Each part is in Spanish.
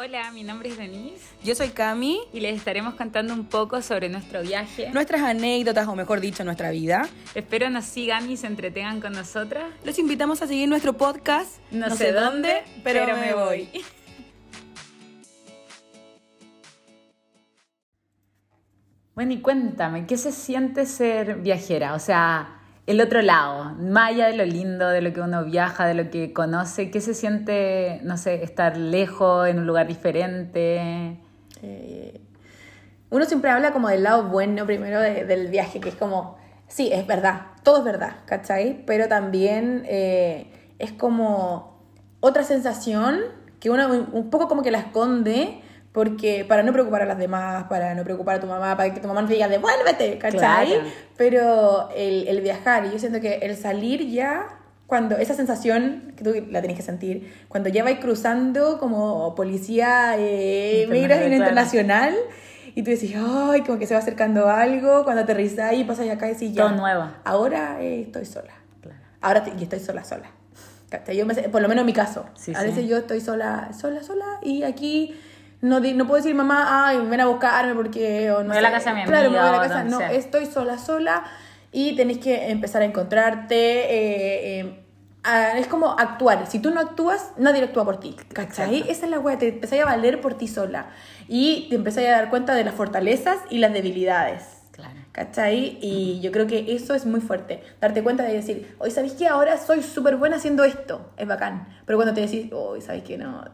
Hola, mi nombre es Denise Yo soy Cami. y les estaremos contando un poco sobre nuestro viaje. Nuestras anécdotas, o mejor dicho, nuestra vida. Espero nos sigan y se entretengan con nosotras. Los invitamos a seguir nuestro podcast. No, sé dónde, pero, me voy. Bueno, y cuéntame, ¿qué se siente ser viajera? O sea, el otro lado, allá de lo lindo, de lo que uno viaja, de lo que conoce, ¿qué se siente, no sé, estar lejos, en un lugar diferente? Eh, uno siempre habla como del lado bueno primero de- del viaje, que es como, sí, es verdad, todo es verdad, ¿cachai? Pero también eh, es como otra sensación que uno un- un poco como que la esconde. Porque para no preocupar a las demás, para no preocupar a tu mamá, para que tu mamá no te diga devuélvete, ¿cachai? Claro. Pero el, el viajar, y yo siento que el salir ya, cuando esa sensación que tú la tenés que sentir, cuando ya vais cruzando como policía eh, migración internacional, y tú decís, ay, como que se va acercando algo, cuando aterrizáis y pasas acá y decís, ya, Todo nuevo. ahora eh, estoy sola. Claro. Ahora te- y estoy sola, sola. Yo me- por lo menos en mi caso. Sí, a sí. veces yo estoy sola, sola, sola, y aquí no, no puedo decir, mamá, ay, ven a buscarme porque... O no voy a la casa de mi Claro, me voy a amiga la casa. No, sea. estoy sola, sola, y tenés que empezar a encontrarte. eh, eh, a- es como actuar. Si tú no actúas, nadie actúa por ti. ¿Cachai? Exacto. Esa es la wea, te empezás a valer por ti sola. Y te empezás a dar cuenta de las fortalezas y las debilidades. Claro. ¿Cachai? Y yo creo que eso es muy fuerte. Darte cuenta de decir, hoy sabéis que ahora soy súper buena haciendo esto. Es bacán. Pero cuando te decís, hoy sabéis que no.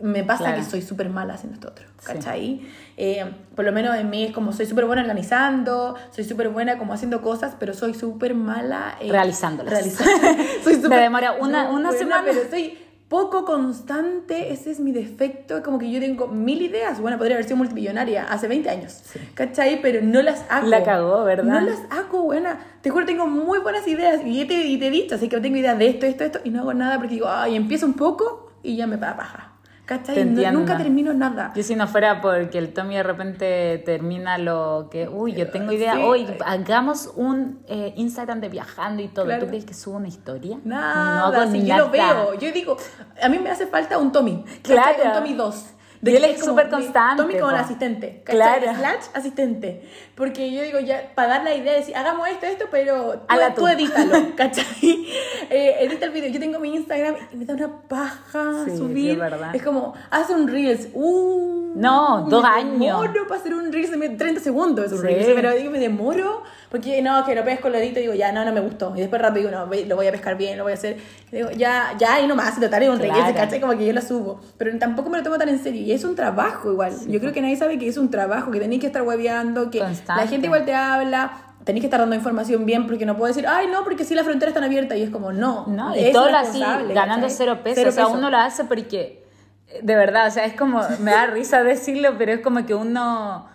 Me pasa Claro. que soy súper mala haciendo esto otro. Sí. ¿Cachai? Eh, por lo menos en mí es como soy súper buena organizando, soy súper buena como haciendo cosas, pero soy súper mala eh, Realizándolas. realizando. soy Me súper- demora una- una buena, semana. Pero soy poco constante, ese es mi defecto. Como que yo tengo mil ideas. Bueno, podría haber sido multimillonaria hace 20 años. ¿Cachai? Pero no las hago. La cagó, ¿verdad? No las hago, buena. Te juro, tengo muy buenas ideas. Y te, y te he dicho, así que tengo ideas de esto, esto, esto. Y no hago nada porque digo, ay, empiezo un poco y ya me da paja. ¿Cachai? No- nunca termino nada. Yo si no fuera porque el Tommy de repente termina lo que, uy, yo tengo idea, Sí. hoy hagamos un eh, Instagram de viajando y todo. Claro. ¿Tú crees que subo una historia? Nada, no si yo lo veo. Yo digo, a mí me hace falta un Tommy. Claro. ¿cachai? Un Tommy 2. Y él es súper constante, Tommy como el asistente. ¿cachai? Claro. Slash asistente. Porque yo digo, ya, para dar la idea de decir, hagamos esto, esto, pero tú, tú tú. edítalo, ¿cachai? Eh, edita el video. Yo tengo mi Instagram y me da una paja Sí, sí, subir. es verdad. Es como, hace un Reels. Uh, No, dos me años. demoro para hacer un Reels de 30 segundos. Es un Sí. Reels, pero digo, me demoro porque no, que lo pesco, lo edito y digo, ya, no, no me gustó. Y después rápido digo, no, lo voy a pescar bien, lo voy a hacer. Y digo, ya, ya, y nomás, y total, es un Claro. Reels, ¿cachai? Como que yo lo subo. Pero tampoco me lo tomo tan en serio. Y es un trabajo igual. yo creo que nadie sabe que es un trabajo, que tenéis que estar hueveando, que Constante. La gente igual te habla. Tenéis que estar dando información bien porque no puedo decir, ay, no, porque sí, las fronteras están abiertas. Y es como, no. No, y es todo así, ganando cero pesos. o sea, peso. uno lo hace porque, de verdad, o sea, es como, me da risa decirlo, pero es como que uno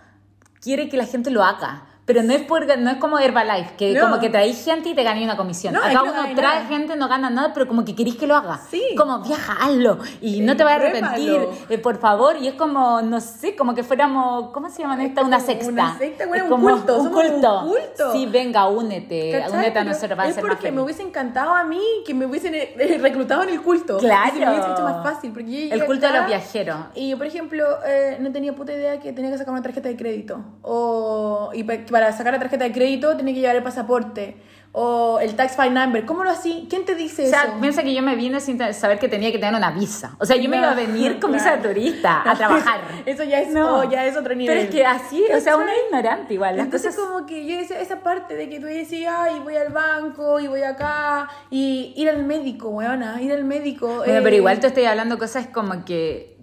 quiere que la gente lo haga. Pero no es, por, no es como Herbalife, que No. como que traes gente y te gané una comisión. No, Acá es que no uno ganas trae nada. gente, no gana nada, pero como que querís que lo haga. Sí. Como viaja, hazlo. Y Sí, no te vas a arrepentir, eh, por favor. Y es como, no sé, como que fuéramos, ¿cómo se llaman esta? Una sexta. una secta, bueno, Es un como culto, Un somos un culto. culto. Sí, venga, únete. ¿Cachai? Únete a nosotros, va a es ser más porque me feliz. hubiese encantado a mí que me hubiesen eh, reclutado en el culto. Claro. Y se me hubiese hecho más fácil. Porque El culto de acá los viajeros. Y yo, por ejemplo, eh, no tenía puta idea que tenía que sacar una tarjeta de crédito. O, y para sacar la tarjeta de crédito tenía que llevar el pasaporte. O el tax file number. ¿Cómo lo así? ¿Quién te dice O sea, eso? piensa que yo me vine sin saber que tenía que tener una visa. O sea, yo me iba a venir con visa de claro. turista a trabajar. Eso ya es, No. oh, ya es otro nivel. Pero es que así, o sea, uno es ignorante igual. Las Entonces cosas... como que yo decía, esa parte de que tú decías, ay, voy al banco y voy acá, y ir al médico, weona, ir al médico. Bueno, eh, pero igual te estoy hablando cosas como que...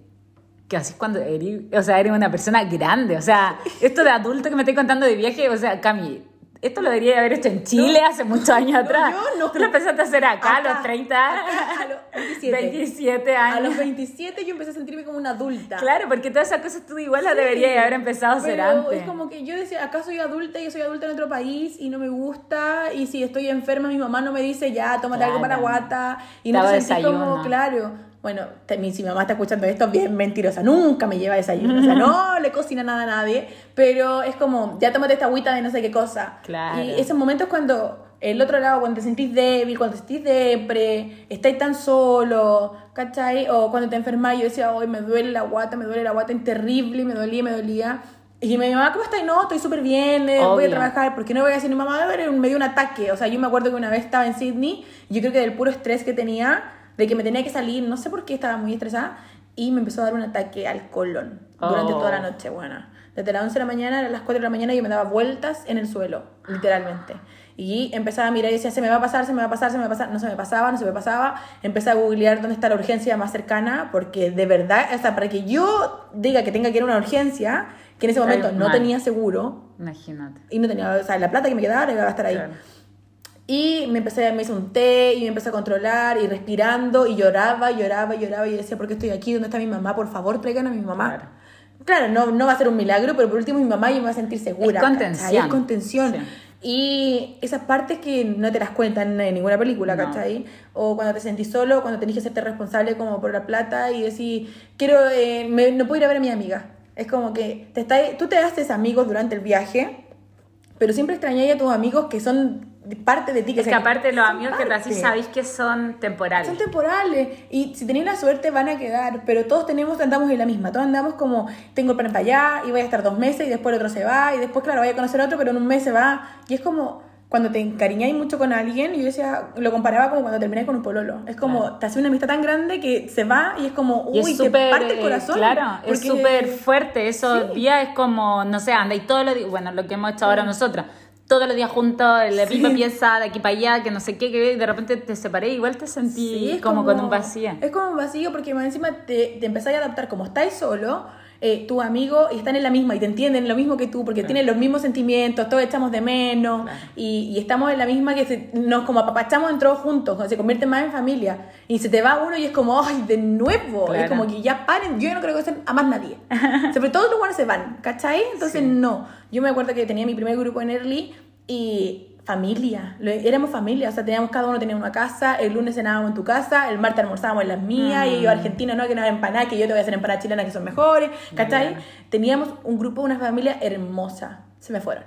Que así cuando eres, o sea, eres una persona grande. O sea, esto de adulto que me estoy contando de viaje, o sea, Cami, esto lo debería haber hecho en Chile hace muchos años atrás. yo no. Tú lo empezaste a hacer acá, a Acá, los 30, acá, a los 27. 27 años. A los 27 yo empecé a sentirme como una adulta. Claro, porque todas esas cosas tú igual las deberías haber empezado a hacer antes. es como que yo decía, acá soy adulta y yo soy adulta en otro país y no me gusta. Y si estoy enferma, mi mamá no me dice, ya, tómate algo para Claro. guata. Y no hago te sentís como, claro. Bueno, si mi mamá está escuchando esto, bien mentirosa. Nunca me lleva desayuno. O sea, no le cocina nada a nadie. Pero es como, ya tómate esta agüita de no sé qué cosa. Claro. Y esos momentos cuando el otro lado cuando te sentís débil, cuando te sentís depre, estáis tan solo, ¿cachai? O cuando te enfermas, yo decía, hoy me duele la guata, me duele la guata, es terrible, me dolía, me dolía. Y mi mamá, ¿cómo estás? No, estoy súper bien, eh, voy a trabajar. ¿Por qué no voy a decir mi mamá? A me dio un ataque. O sea, yo me acuerdo que una vez estaba en Sydney, yo creo que del puro estrés que tenía, de que me tenía que salir, no sé por qué estaba muy estresada, y me empezó a dar un ataque al colon durante Oh. toda la noche, bueno. Desde las 11 de la mañana a las 4 de la mañana yo me daba vueltas en el suelo, literalmente. Y empezaba a mirar y decía, se me va a pasar, se me va a pasar, se me va a pasar. No se me pasaba, no se me pasaba. Empecé a googlear dónde está la urgencia más cercana, porque de verdad, hasta para que yo diga que tenga que ir a una urgencia, que en ese momento no tenía seguro, Imagínate. y no tenía, o sea, la plata que me quedaba no iba a gastar ahí. Claro. Y me empecé, me hice un té y me empecé a controlar y respirando y lloraba, lloraba, lloraba y decía, ¿por qué estoy aquí? ¿Dónde está mi mamá? Por favor, traigan a mi mamá. Claro. Claro, no, no va a ser un milagro, pero por último mi mamá yo me va a sentir segura. Es contención. ¿cachai? Es contención. Sí. Y esas partes que no te las cuentan en ninguna película, No. ¿cachai? O cuando te sentís solo, cuando tenés que hacerte responsable como por la plata y decir, quiero, eh, me- no puedo ir a ver a mi amiga. Es como que te está, tú te haces amigos durante el viaje, pero siempre extrañáis a tus amigos que son parte de ti. Es que aparte los amigos que te parte. sabéis que son temporales. Son temporales y si tenéis la suerte van a quedar, pero todos tenemos, andamos en la misma, todos andamos como, tengo el plan para allá y voy a estar dos meses y después el otro se va y después, claro, voy a conocer a otro, pero en un mes se va y es como, cuando te encariñáis mucho con alguien, yo decía, lo comparaba como cuando terminé con un pololo, es como, Claro. te hace una amistad tan grande que se va y es como, Y uy, es te parte el eh, corazón. claro, es súper fuerte. Esos Sí. días es como, no sé, andáis todos los días, bueno, lo que hemos hecho ahora nosotras, todos los días juntos, en la Sí. misma pieza, de aquí para allá, que no sé qué, que de repente te separé, igual te sentí Sí, es como, con un vacío. Es como un vacío porque más encima te, te empezáis a adaptar como estáis solo, eh, tu amigo y están en la misma y te entienden lo mismo que tú porque tienen los mismos sentimientos, todos echamos de menos Claro. y, y estamos en la misma que se- nos como apapachamos entre todos juntos, se convierte más en familia y se te va uno y es como, ay, de nuevo, Claro. es como que ya paren, yo no creo que sea a más nadie. Sobre todo los buenos se van, ¿cachai? Entonces Sí. no, yo me acuerdo que tenía mi primer grupo en Early y familia, éramos familia, o sea, teníamos cada uno tenía una casa, el lunes cenábamos en tu casa, el martes almorzábamos en las mías, y yo argentino, no, que no empanadas, que yo te voy a hacer empanadas chilenas que son mejores, ¿cachai? Teníamos un grupo, una familia hermosa, se me fueron.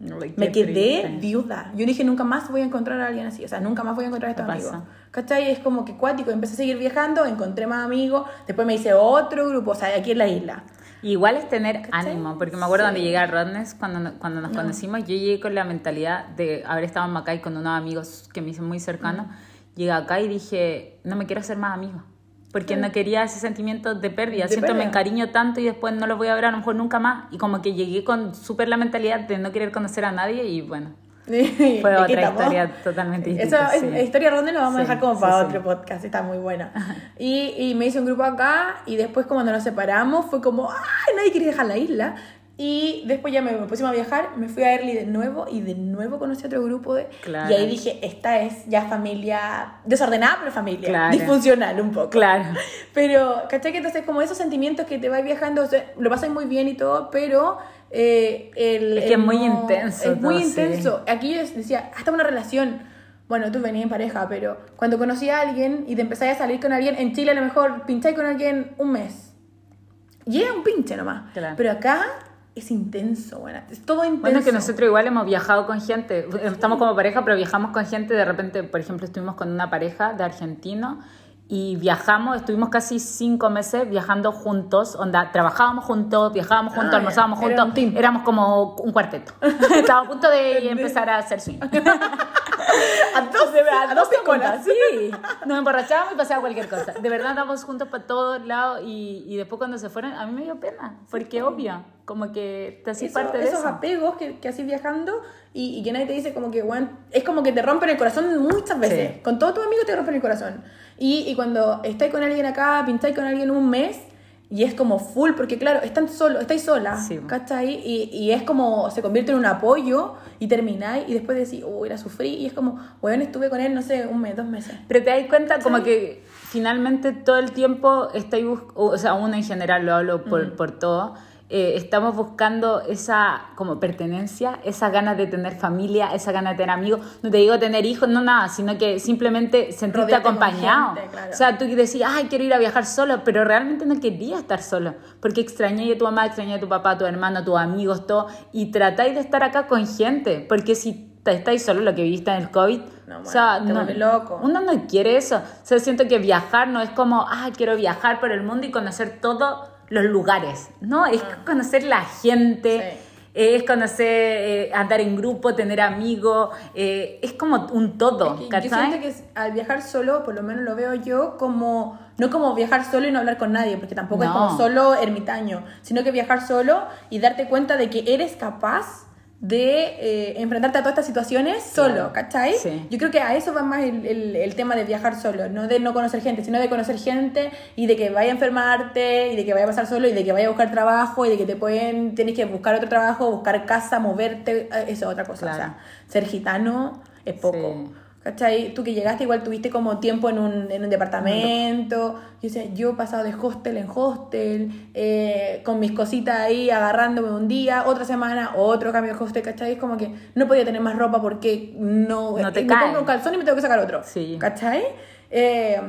Uy, Me quedé triste. viuda. Yo dije, nunca más voy a encontrar a alguien así. O sea, nunca más voy a encontrar a estos amigos. ¿Cachai? Es como que cuático. Empecé a seguir viajando, encontré más amigos. Después me hice otro grupo, o sea, aquí en la isla. Igual es tener ánimo, porque me acuerdo Sí. cuando llegué a Rodness, cuando, cuando nos No. conocimos, yo llegué con la mentalidad de haber estado en Macay con unos amigos que me hice muy cercanos. Llegué acá y dije, no me quiero hacer más amigos, porque no quería ese sentimiento de pérdida. De Siento me pérdida. encariño tanto y después no los voy a ver a lo mejor nunca más. Y como que llegué con súper la mentalidad de no querer conocer a nadie y bueno, Fue otra historia totalmente distinta. Esa sí. historia ronda la vamos a Sí, dejar como para sí. otro podcast, está muy buena. Y, y me hice un grupo acá y después cuando nos separamos fue como, ¡ay! Nadie quería dejar la isla. Y después ya me, me pusimos a viajar, me fui a Early de nuevo y de nuevo conocí otro grupo. De, Claro. Y ahí dije, esta es ya familia desordenada, pero familia. Claro. Disfuncional un poco. Claro. Pero, ¿cachai? Que entonces como esos sentimientos que te vas viajando, o sea, lo pasas muy bien y todo, pero... eh, el, Es que el es muy no- intenso Es muy todo, sí. intenso. Aquí yo decía, hasta una relación. Bueno, tú venías en pareja, pero cuando conocí a alguien y te empezáis a salir con alguien, en Chile a lo mejor pincháis con alguien un mes. Y era un pinche nomás. Claro. Pero acá es intenso, bueno, es todo intenso. Bueno, es que nosotros igual hemos viajado con gente, estamos como pareja, pero viajamos con gente, de repente, por ejemplo, estuvimos con una pareja de argentino y viajamos, estuvimos casi cinco meses viajando juntos, onda, trabajábamos juntos, viajábamos juntos, Ah, almorzábamos Era juntos, un team. éramos como un cuarteto. Estábamos a punto de empezar a hacer swing. a dos, a dos juntas, sí. Nos emborrachábamos y pasaba cualquier cosa. De verdad andábamos juntos para todos lados y, y después cuando se fueron, a mí me dio pena, porque obvio, como que te hacís Eso- parte de esos eso. apegos que, que así viajando y, y que nadie te dice como que, bueno, es como que te rompen el corazón muchas veces. Sí. Con todos tus amigos te rompen el corazón. Y, y cuando estáis con alguien acá, pintáis con alguien un mes y es como full, porque claro, están solo, estáis sola, Sí. ¿cachai? Y, y es como, se convierte en un apoyo y termináis y después decís, uy, la sufrí y es como, bueno, estuve con él, no sé, un mes, dos meses. Pero te das cuenta como ¿Cachai? que finalmente todo el tiempo estoy bus- o sea, uno en general lo hablo por, por todo, eh, estamos buscando esa como pertenencia, esa ganas de tener familia, esa ganas de tener amigos, no te digo tener hijos, no nada, sino que simplemente sentirte acompañado. gente, claro. O sea, tú decías, ay, quiero ir a viajar solo, pero realmente no querías estar solo, porque extrañé a tu mamá, extrañé a tu papá, a tu hermano, a tus amigos, todo, y tratáis de estar acá con gente, porque si estáis solo lo que viste en el COVID. No, o sea, bueno, vuelve loco. uno no quiere eso. O sea, siento que viajar no es como, ah, quiero viajar por el mundo y conocer todos los lugares. No, es conocer la gente. Ah. Sí. Es conocer, eh, andar en grupo, tener amigos, eh, es como un todo, Es que yo siento que al viajar solo, por lo menos lo veo yo como, no como viajar solo y no hablar con nadie, porque tampoco es como solo ermitaño, sino que viajar solo y darte cuenta de que eres capaz de eh, enfrentarte a todas estas situaciones solo. ¿cachai? Sí. Yo creo que a eso va más el, el- el tema de viajar solo, no de no conocer gente, sino de conocer gente y de que vaya a enfermarte y de que vaya a pasar solo y de que vaya a buscar trabajo y de que te pueden, tienes que buscar otro trabajo, buscar casa, moverte, eh, eso es otra cosa. Claro. O sea, ser gitano es poco. Sí. ¿Cachai? Tú que llegaste igual tuviste como tiempo en un, en un departamento. Yo decía, yo he pasado de hostel en hostel, eh, con mis cositas ahí agarrándome un día, otra semana, otro cambio de hostel, ¿cachai? Es como que no podía tener más ropa porque no, No te me compro un calzón y me tengo que sacar otro. Sí. ¿Cachai? Eh,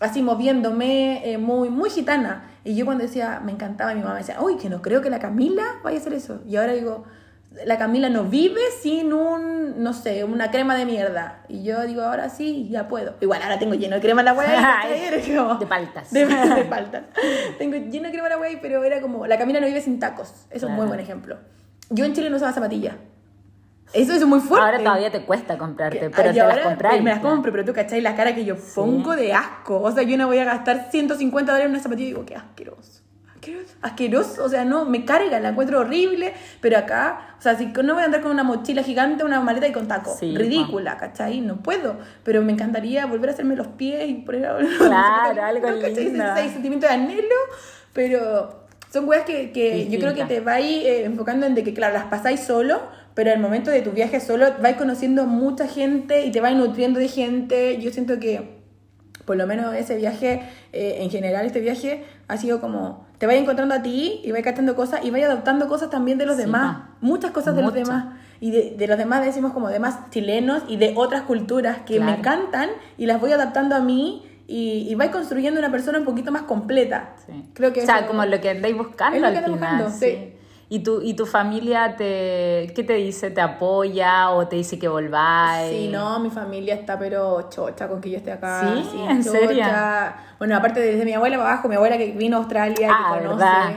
así moviéndome, eh, muy, muy gitana. Y yo cuando decía, me encantaba, mi mamá me decía, uy, que no creo que la Camila vaya a hacer eso. Y ahora digo, la Camila no vive sin un, no sé, una crema de mierda. Y yo digo, ahora sí, ya puedo. Igual ahora tengo lleno de crema en la hueá. De paltas. De, de paltas. tengo lleno de crema en la hueá, pero era como, la Camila no vive sin tacos. Eso es un muy buen ejemplo. Yo en Chile no usaba zapatillas. Eso es muy fuerte. Ahora todavía te cuesta comprarte, Que- pero te las compras. Me las compro, pero tú cachai la cara que yo pongo de asco. O sea, yo no voy a gastar 150 dólares en una zapatilla y digo, qué asqueroso. Asqueroso. Asqueroso, o sea, no, me carga, la encuentro horrible, pero acá, o sea, si no voy a andar con una mochila gigante, una maleta y con tacos, Sí, ridícula, ¿cachai? No puedo, pero me encantaría volver a hacerme los pies y poner Claro, algo ¿no? lindo. Ese, sentimiento de anhelo, pero son weas que, que yo creo que te vais eh, enfocando en de que, claro, las pasáis solo, pero al momento de tu viaje solo vais conociendo mucha gente y te vais nutriendo de gente. Yo siento que, por lo menos ese viaje, eh, en general este viaje, ha sido como, te vais encontrando a ti y vais captando cosas y vais adoptando cosas también de los Sí, demás. pa. Muchas cosas de los demás. Y de, de los demás decimos como demás chilenos y de otras culturas que me encantan y las voy adaptando a mí y, y vais construyendo una persona un poquito más completa. Sí. Creo que o sea, como lo que andáis buscando Es lo al que ando final. buscando, sí. sí. ¿Y tu, ¿Y tu familia te, qué te dice? ¿Te apoya o te dice que volváis? Sí, no, mi familia está pero chocha con que yo esté acá. ¿Sí? ¿En serio? Bueno, aparte desde mi abuela para abajo, mi abuela que vino a Australia, Ah, que conoce, ¿verdad?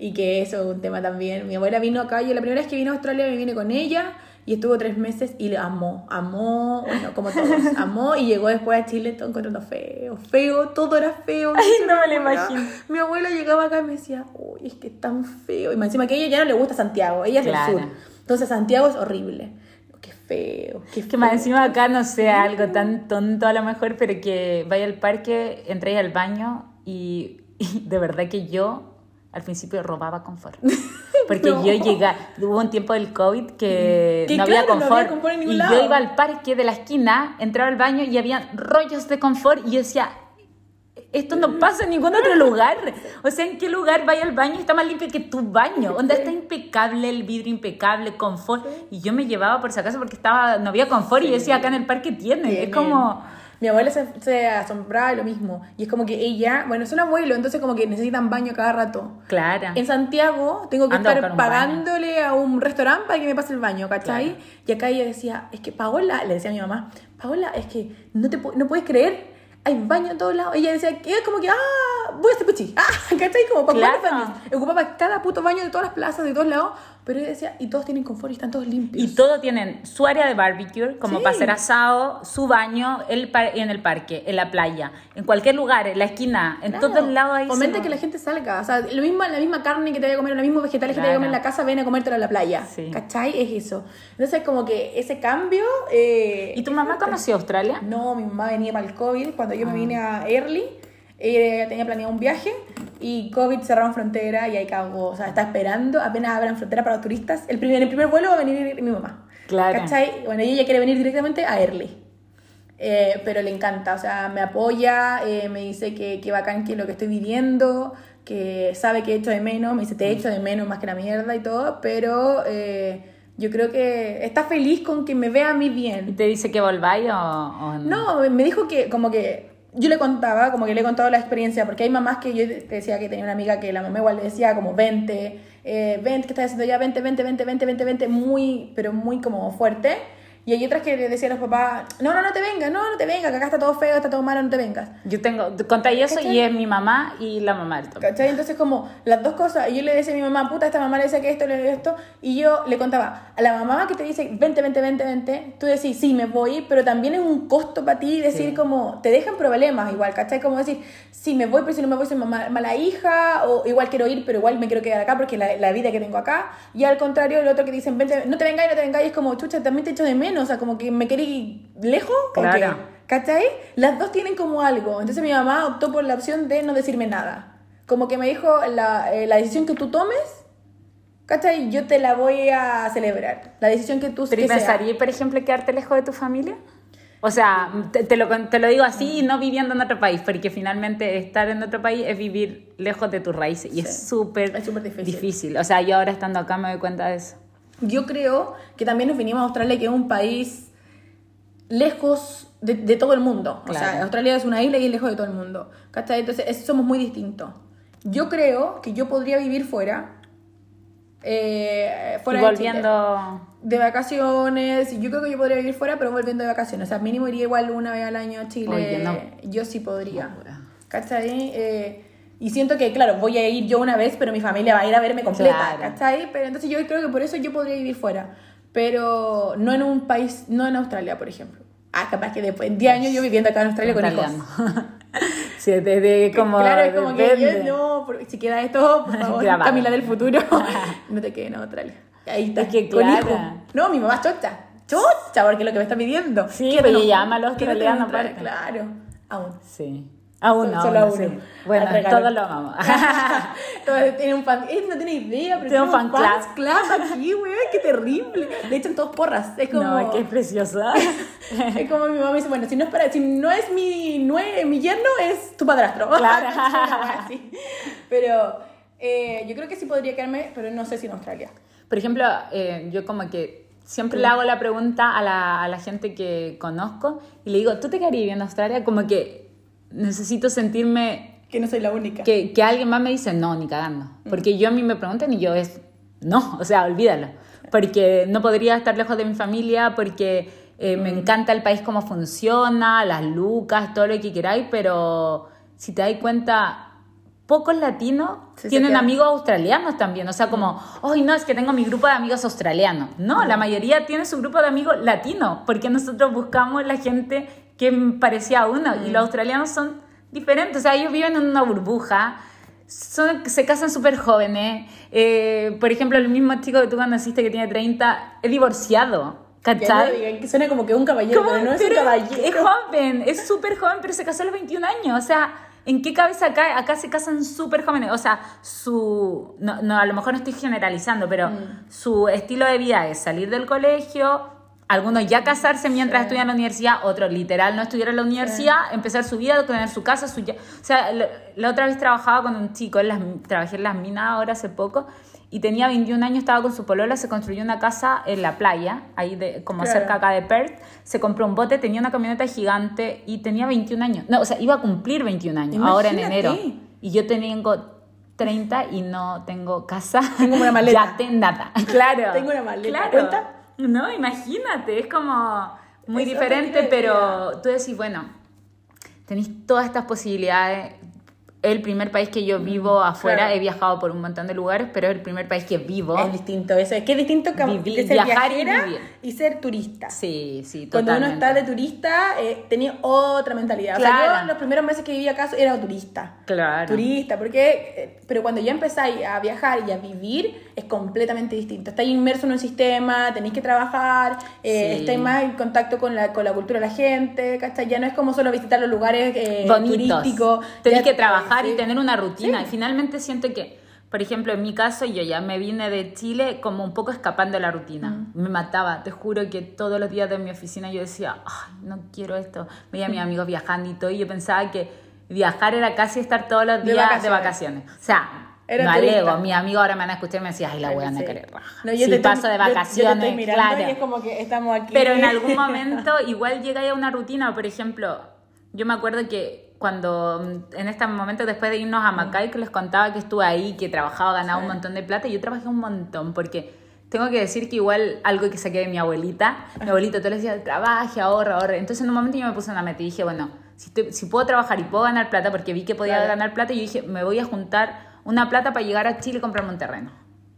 y que eso es un tema también. Mi abuela vino acá, yo la primera vez que vine a Australia me vine con ella y estuvo tres meses y le amó, amó, bueno, como todos, amó y llegó después a Chile todo encontrando feo, feo, todo era feo. Ay, no me lo imagino. Mi abuela llegaba acá y me decía, uy, es que es tan feo. Y más encima que a ella ya no le gusta Santiago, ella es Claro. del sur. Entonces Santiago es horrible. Qué feo, qué Que más feo. encima acá no sea algo tan tonto a lo mejor, pero que vaya al parque, entréis al baño y, y de verdad que yo al principio robaba confort. Porque No. yo llegué, hubo un tiempo del COVID que, Que no, claro, había no había confort. en y lado. yo iba al parque de la esquina, entraba al baño y había rollos de confort y yo decía, esto no pasa en ningún otro lugar. O sea, ¿en qué lugar vaya al baño está más limpio que tu baño? Onda está impecable, el vidrio impecable, confort. Y yo me llevaba por si acaso porque estaba, no había confort y yo decía, acá en el parque tiene. Es como... Mi abuela se, se asombraba de lo mismo. Y es como que ella, bueno, es un abuelo, entonces como que necesitan baño cada rato. Claro. En Santiago tengo que Anda a estar un pagándole a un restaurante para que me pase el baño, ¿cachai? Y acá ella decía, es que Paola, le decía a mi mamá, Paola, es que no, te, no puedes creer, hay baño en todos lados. Ella decía que es como que, ah, voy a este puchi, ah, ¿cachai? Como para Claro. Ocupaba cada puto baño de todas las plazas, de todos lados, pero ella decía, y todos tienen confort y están todos limpios. Y todo tienen su área de barbecue, como Sí. para hacer asado, su baño el par- en el parque, en la playa, en cualquier lugar, en la esquina, en Claro. todos lados ahí. Fomenta se- que la gente salga. O sea, lo mismo, la misma carne que te vaya a comer, los mismos vegetales que te vaya a comer en la Claro. casa, ven a comértela en la playa. Sí. ¿Cachai? Es eso. Entonces, como que ese cambio. eh, ¿Y tu mamá conoció Australia? No, mi mamá venía para el COVID. Cuando yo me vine a Early, ella tenía planeado un viaje y COVID cerraron frontera y ahí cagó. O sea, está esperando, apenas abran frontera para los turistas. El primer, el primer vuelo va a venir mi mamá. Claro. ¿Cachai? Bueno, ella quiere venir directamente a Early. Eh, pero le encanta, o sea, me apoya, eh, me dice que, que bacán que lo que estoy viviendo, que sabe que echo de menos, me dice te echo de menos más que la mierda y todo, pero eh, yo creo que está feliz con que me vea a mí bien. ¿Y te dice que volváis o, o No, me dijo que como que yo le contaba, como que le he contado la experiencia, porque hay mamás que yo decía que tenía una amiga que la mamá igual le decía como 20, eh, 20, ¿qué estás haciendo ya? 20, 20, 20, 20, 20, 20, muy, pero muy como fuerte. Y hay otras que le decían a los papás, no, no, no te vengas, no, no te vengas, que acá está todo feo, está todo malo, no te vengas. Yo tengo, contáis eso ¿Cachai? y es mi mamá y la mamá del. ¿Cachai? Entonces como las dos cosas, y yo le decía a mi mamá, puta, esta mamá le decía que esto, le decía esto, y yo le contaba, a la mamá que te dice, vente, vente, vente, vente, tú decís, sí, me voy, pero también es un costo para ti decir Sí. como, te dejan problemas igual, ¿cachai? Como decir, sí, me voy, pero si no me voy soy mamá- mala hija, o igual quiero ir, pero igual me quiero quedar acá porque la, la vida que tengo acá, y al contrario, el otro que dicen, vente, no te vengáis, no te vengáis, es como, chucha, también te echo de menos, o sea, como que me queréis lejos, ¿o Claro. ¿Cachai? Las dos tienen como algo. Entonces mi mamá optó por la opción de no decirme nada. Como que me dijo, la, eh, la decisión que tú tomes, ¿cachai? Yo te la voy a celebrar. La decisión que tú ¿Pero que pensaría, por ejemplo, quedarte lejos de tu familia? O sea, te, te lo, te lo digo así no viviendo en otro país, porque finalmente estar en otro país es vivir lejos de tus raíces y es Sí, es súper difícil. O sea, yo ahora estando acá me doy cuenta de eso. Yo creo que también nos vinimos a Australia, que es un país lejos de, de todo el mundo. O sea. Australia es una isla y es lejos de todo el mundo. ¿Cachai? Entonces, es- somos muy distintos. Yo creo que yo podría vivir fuera. eh, fuera y volviendo... de vacaciones. Yo creo que yo podría vivir fuera, pero volviendo de vacaciones. O sea, mínimo iría igual una vez al año a Chile. Oye, no. Yo sí podría. ¿Cachai? Eh, y siento que, claro, voy a ir yo una vez, pero mi familia va a ir a verme completa. Claro. ¿Cachai? Pero entonces yo creo que por eso yo podría vivir fuera. Pero no en un país, no en Australia, por ejemplo. Ah, capaz que después, en 10 años yo viviendo acá en Australia con hijos. Australiano. sí, desde como... claro, es como que depende. yo no, si queda esto, por favor. Camila del futuro, no te quedes en Australia. Ahí está, Es que con claro. hijo. No, mi mamá es chocha. Chocha, porque es lo que me está pidiendo. Sí, pero llama a los australianos. Claro, aún. Sí. A uno, Solo a uno, sí. Bueno, todos lo amamos. Entonces, tiene un fan, él no tiene idea, pero Tiene un fan fans club aquí, weón, qué terrible. Le echan todos porras. Es como, No, es que es preciosa. es como mi mamá me dice, bueno, si no es para, si no es mi, no es mi yerno, es tu padrastro. Claro. Así. Pero eh, yo creo que sí podría quedarme, pero no sé si en Australia. Por ejemplo, eh, yo como que siempre le hago la pregunta a la, a la gente que conozco y le digo, ¿tú te quedarías viviendo en Australia? Como que necesito sentirme Que no soy la única. que, que alguien más me dice, no, ni cagando. Porque yo a mí me preguntan y yo es, no, o sea, olvídalo. Porque no podría estar lejos de mi familia, porque eh, me encanta el país, cómo funciona, las lucas, todo lo que queráis, pero si te das cuenta, pocos latinos Sí, tienen amigos australianos también. O sea, como, hoy no, es que tengo mi grupo de amigos australianos. No, la mayoría tiene su grupo de amigos latinos, porque nosotros buscamos la gente que parecía uno. Y los australianos son diferentes. O sea, ellos viven en una burbuja. Son, se casan súper jóvenes. Eh, por ejemplo, el mismo chico que tú conociste que tiene 30 es divorciado. Que no ¿Cachai? que suena como que un caballero, pero no es un caballero. Es joven, es súper joven, pero se casó a los 21 años. O sea, ¿en qué cabeza acá? Acá se casan súper jóvenes. O sea, su. No, no, a lo mejor no estoy generalizando, pero Mm. su estilo de vida es salir del colegio. Algunos ya casarse mientras estudian en la universidad, otros literal no estudiar en la universidad, empezar su vida, tener su casa, su... ya- O sea, la, la otra vez trabajaba con un chico, en las, trabajé en las minas ahora hace poco, y tenía 21 años, estaba con su polola, se construyó una casa en la playa, ahí de, como Claro. cerca acá de Perth, se compró un bote, tenía una camioneta gigante y tenía 21 años. No, o sea, iba a cumplir 21 años, ahora en enero. Y yo tengo 30 y no tengo casa. Tengo una maleta. Ya te nada. Claro. Tengo una maleta. Claro. ¿Cuenta? No, imagínate, es como muy Es diferente, pero tú decís, bueno, tenéis todas estas posibilidades. El primer país que yo vivo afuera, claro. he viajado por un montón de lugares, pero es el primer país que vivo. Es distinto eso. Es que es distinto que, Vivi- que ser viajar y viajera vivir. y ser turista. Sí, sí, Cuando uno totalmente. está de turista, eh, tenía otra mentalidad. O sea, Claro. yo los primeros meses que vivía acá era turista. Claro. Turista, porque, eh, pero cuando ya empezáis a viajar y a vivir, es completamente distinto. Estáis inmerso en un sistema, tenéis que trabajar, eh, Sí. estáis más en contacto con la, con la cultura de la gente, ¿cachai? Ya no es como solo visitar los lugares eh, turísticos. Tenés Ya- que trabajar sí. y tener una rutina. Sí. Y finalmente siento que, por ejemplo, en mi caso, yo ya me vine de Chile como un poco escapando de la rutina. Me mataba. Te juro que todos los días de mi oficina yo decía, ay, no quiero esto. Veía a mis amigos viajando y todo. Y yo pensaba que viajar era casi estar todos los De días de vacaciones. vacaciones. O sea. Era no alego, mis amigos ahora me van a escuchar y me decían, ay, la wea no Sí. quiere raja. No, yo si te estoy- paso de yo- yo te vacaciones, estoy claro. y es como que estamos aquí. Pero en algún momento igual llega a una rutina. Por ejemplo, yo me acuerdo que cuando mm, en este momento después de irnos a Macay, que les contaba que estuve ahí, que trabajaba, ganaba un montón de plata, yo trabajé un montón porque tengo que decir que igual algo que saqué de mi abuelita, mi abuelita todos los días trabaje, ahorra, ahorra. Entonces en un momento yo me puse una meta y dije, bueno, si, estoy- si puedo trabajar y puedo ganar plata, porque vi que podía Claro. ganar plata, y yo dije, me voy a juntar una plata para llegar a Chile y comprarme un terreno.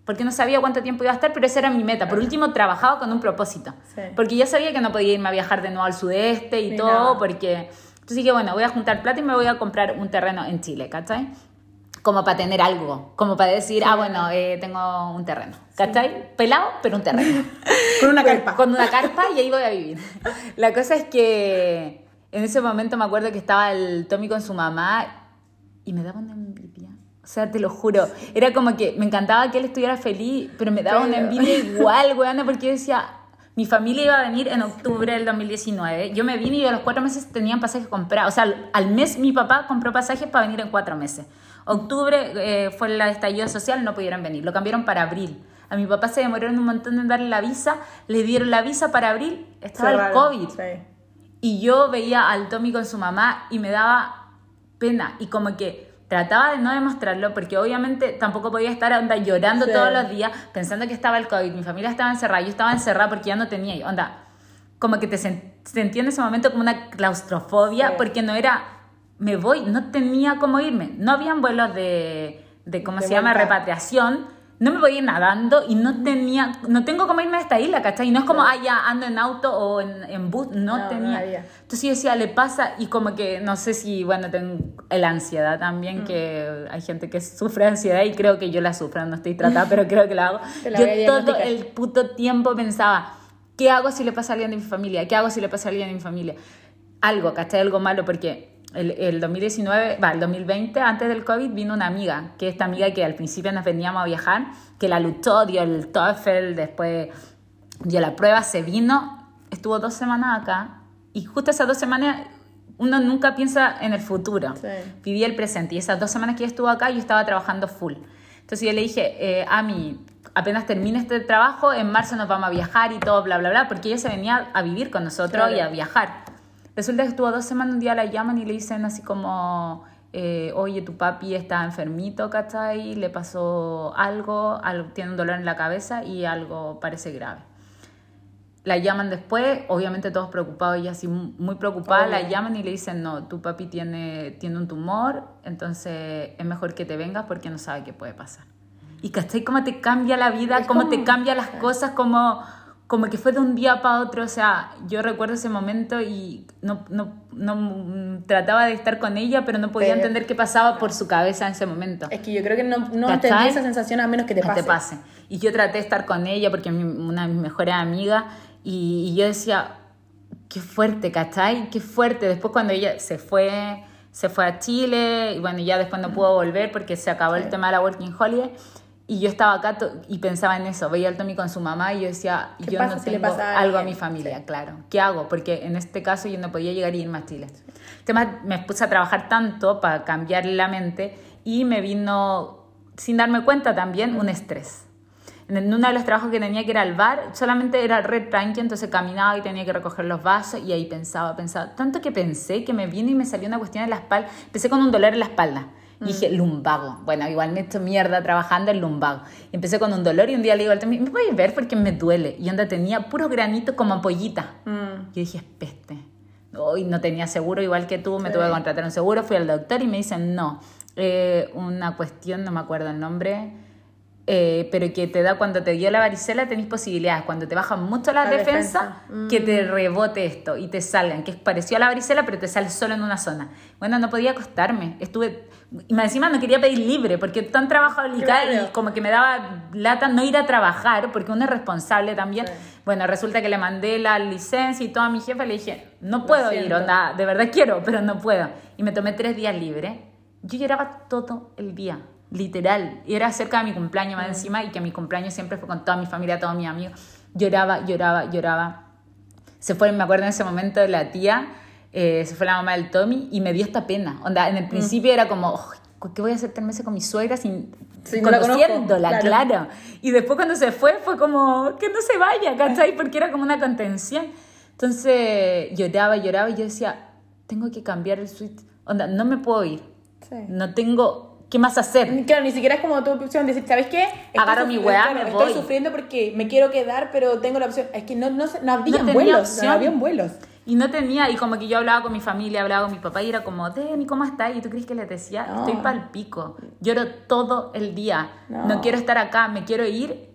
Porque no sabía cuánto tiempo iba a estar, pero esa era mi meta. Por último, trabajaba con un propósito. Sí. Porque ya sabía que no podía irme a viajar de nuevo al sudeste y Ni todo, nada. porque... Entonces dije, bueno, voy a juntar plata y me voy a comprar un terreno en Chile, ¿cachai? Como para tener algo, como para decir, ah, bueno, eh, tengo un terreno, ¿cachai? Pelado, pero un terreno. Con una carpa. Con una carpa y ahí voy a vivir. La cosa es que en ese momento me acuerdo que estaba el Tommy con su mamá y me daba una envidia. O sea, te lo juro. Era como que me encantaba que él estuviera feliz, pero me daba una Pero- envidia igual, weón, porque yo decía, mi familia iba a venir en octubre del 2019. Yo me vine y a los cuatro meses tenían pasajes comprados. O sea, al- mes mi papá compró pasajes para venir en cuatro meses. Octubre eh, fue el estallido social, no pudieron venir. Lo cambiaron para abril. A mi papá se demoraron un montón en darle la visa. Le dieron la visa para abril. Estaba el COVID. sí. Y yo veía al Tommy con su mamá y me daba pena. Y como que trataba de no demostrarlo porque obviamente tampoco podía estar onda llorando Sí. todos los días pensando que estaba el COVID. Mi familia estaba encerrada, yo estaba encerrada porque ya no tenía. Onda, como que te sen- sentí en ese momento como una claustrofobia Sí. porque no era, me voy, no tenía cómo irme. No habían vuelos de, de ¿cómo De se llama? Repatriación. No me voy a ir nadando y no tenía, no tengo cómo irme a esta isla, ¿cachai? Y no es como, ah, ya ando en auto o en, en bus, no, No, no tenía. había. Entonces yo decía, le pasa, y como que no sé si, bueno, tengo la ansiedad también, Mm. que hay gente que sufre ansiedad y creo que yo la sufro, no estoy tratada, pero creo que la hago. La yo todo el puto tiempo pensaba, ¿qué hago si le pasa a alguien de mi familia? ¿Qué hago si le pasa a alguien de mi familia? Algo, ¿cachai? Algo malo, porque el, el 2019, va, el 2020, antes del COVID, vino una amiga, que esta amiga que al principio nos veníamos a viajar, que la luchó, dio el TOEFL, después dio la prueba, se vino, estuvo dos semanas acá, y justo esas dos semanas uno nunca piensa en el futuro, Sí. vivía el presente, y esas dos semanas que ella estuvo acá yo estaba trabajando full. Entonces yo le dije, eh, Ami, apenas termine este trabajo, en marzo nos vamos a viajar y todo, bla, bla, bla, porque ella se venía a vivir con nosotros Claro. y a viajar. Resulta que estuvo dos semanas, un día la llaman y le dicen así como, eh, oye, tu papi está enfermito, ¿cachai? Le pasó algo, algo, tiene un dolor en la cabeza y algo parece grave. La llaman después, obviamente todos preocupados, ella así muy preocupada, la llaman y le dicen, no, tu papi tiene, tiene un tumor, entonces es mejor que te vengas porque no sabe qué puede pasar. Y ¿cachai? Cómo te cambia la vida, Es cómo te cambia las cosas, como, como que fue de un día para otro. O sea, yo recuerdo ese momento y no, no, no trataba de estar con ella, pero no podía Pero- entender qué pasaba por su cabeza en ese momento. Es que yo creo que no, no entendí esa sensación a menos que te Que pase. te pase. Y yo traté de estar con ella porque es una de mis mejores amigas y, y yo decía, qué fuerte, ¿cachai? Qué fuerte. Después cuando ella se fue, se fue a Chile y bueno, ya después no pudo volver porque se acabó el Sí. tema de la Working Holiday. Y yo estaba acá y pensaba en eso, veía al Tommy con su mamá y yo decía, ¿Qué yo no si tengo a algo a mi familia, claro. ¿Qué hago? Porque en este caso yo no podía llegar y irme a Chile. Además, me puse a trabajar tanto para cambiar la mente y me vino, sin darme cuenta también, un estrés. En uno de los trabajos que tenía que ir al bar, solamente era red tranqui, entonces caminaba y tenía que recoger los vasos y ahí pensaba, pensaba. Tanto que pensé que me vino y me salió una cuestión en la espalda. Empecé con un dolor en la espalda. Y dije, lumbago. Bueno, igual me he hecho mierda trabajando en lumbago. Y empecé con un dolor y un día le digo al Tommy, ¿me puedes ver? Porque me duele. Y onda tenía puros granitos como ampollita. Mm. Yo dije, es peste. Hoy no tenía seguro, igual que tú, me Sí. tuve que contratar un seguro, fui al doctor y me dicen, no, eh, una cuestión, no me acuerdo el nombre, eh, pero que te da cuando te dio la varicela, tenés posibilidades, cuando te bajan mucho la, La defensa, defensa. que te rebote esto y te salgan, que es parecido a la varicela, pero te sale solo en una zona. Bueno, no podía acostarme, estuve, y encima no quería pedir libre, porque tan trabajado Claro. y como que me daba lata no ir a trabajar, porque uno es responsable también. Sí. Bueno, resulta que le mandé la licencia y todo a mi jefe, le dije, no puedo ir, onda, de verdad quiero, pero no puedo. Y me tomé tres días libre. Yo lloraba todo el día, literal. Y era cerca de mi cumpleaños más encima, y que mi cumpleaños siempre fue con toda mi familia, todos mis amigos. Lloraba, lloraba, lloraba. Se fue, me acuerdo en ese momento la tía, eh, se fue la mamá del Tommy, y me dio esta pena. Onda, en el principio era como, "Oh, ¿qué voy a hacer tres meses con mi suegra sin Sí, no conociéndola, claro. claro. Y después cuando se fue fue como que no se vaya, ¿cachai? Porque era como una contención. Entonces lloraba, lloraba y yo decía, tengo que cambiar el switch. Onda, no me puedo ir. Sí. No tengo ¿qué más hacer? Claro, ni siquiera es como tu opción de decir, ¿sabes qué? Estoy Agarro mi weá, claro, me Estoy voy. sufriendo porque me quiero quedar, pero tengo la opción. Es que no, no, no habían tenía vuelos, opción. no habían vuelos. Y no tenía, y como que yo hablaba con mi familia, hablaba con mi papá y era como, Deni, ¿cómo estás? Y tú crees que les decía, No. estoy pal pico, lloro todo el día, No. no. quiero estar acá, me quiero ir.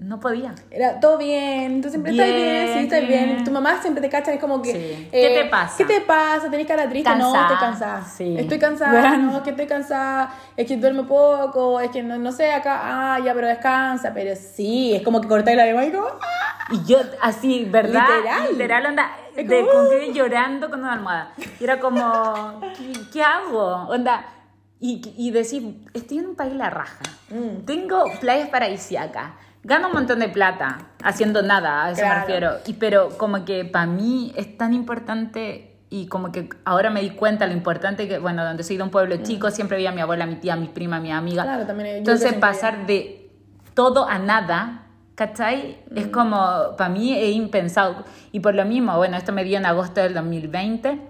No podía. Era todo bien, tú siempre estás bien, Bien, sí, estás bien. bien. Tu mamá siempre te cacha, es como que. eh, Sí. ¿Qué te pasa? ¿Qué te pasa? ¿Tenés cara triste? No, Cansada. estoy cansada. Sí. Estoy cansada, Bueno. no, que estoy cansada, es que duermo poco, es que no, no sé, acá, ah, ya, pero descansa. Pero sí, es como que cortáis la y como. ¡ah! Y yo así, ¿verdad? Literal. Literal, onda, de como que llorando con una almohada. Y era como, ¿qué, qué hago? Onda, y, y decir, estoy en un país la raja. Mm. Tengo playas paradisíacas. Gano un montón de plata haciendo nada, a eso Claro. me refiero. Y, pero como que para mí es tan importante y como que ahora me di cuenta lo importante que, bueno, donde soy de un pueblo chico, siempre veía a mi abuela, a mi tía, a mis primas, a mi amiga. Mm. Claro, también Entonces pasar de todo a nada, ¿cachai? Es Mm. como, para mí es impensado. Y por lo mismo, bueno, esto me dio en agosto del 2020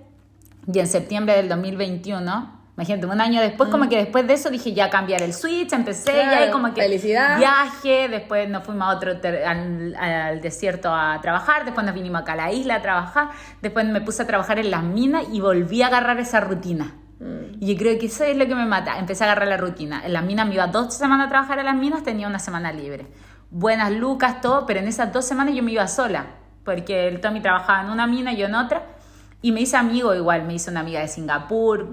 y en septiembre del 2021. Imagínate, un año después, como que después de eso dije ya cambiar el switch, empecé Mm. Claro, ya y como que felicidad. viaje, después nos fuimos a otro al, al desierto a trabajar, después nos vinimos acá a la isla a trabajar, después me puse a trabajar en las minas y volví a agarrar esa rutina. Mm. Y yo creo que eso es lo que me mata. Empecé a agarrar la rutina. En las minas me iba dos semanas a trabajar a las minas, tenía una semana libre. Buenas lucas, todo, pero en esas dos semanas yo me iba sola. Porque el Tommy trabajaba en una mina y yo en otra. Y me hice amigo igual, me hice una amiga de Singapur,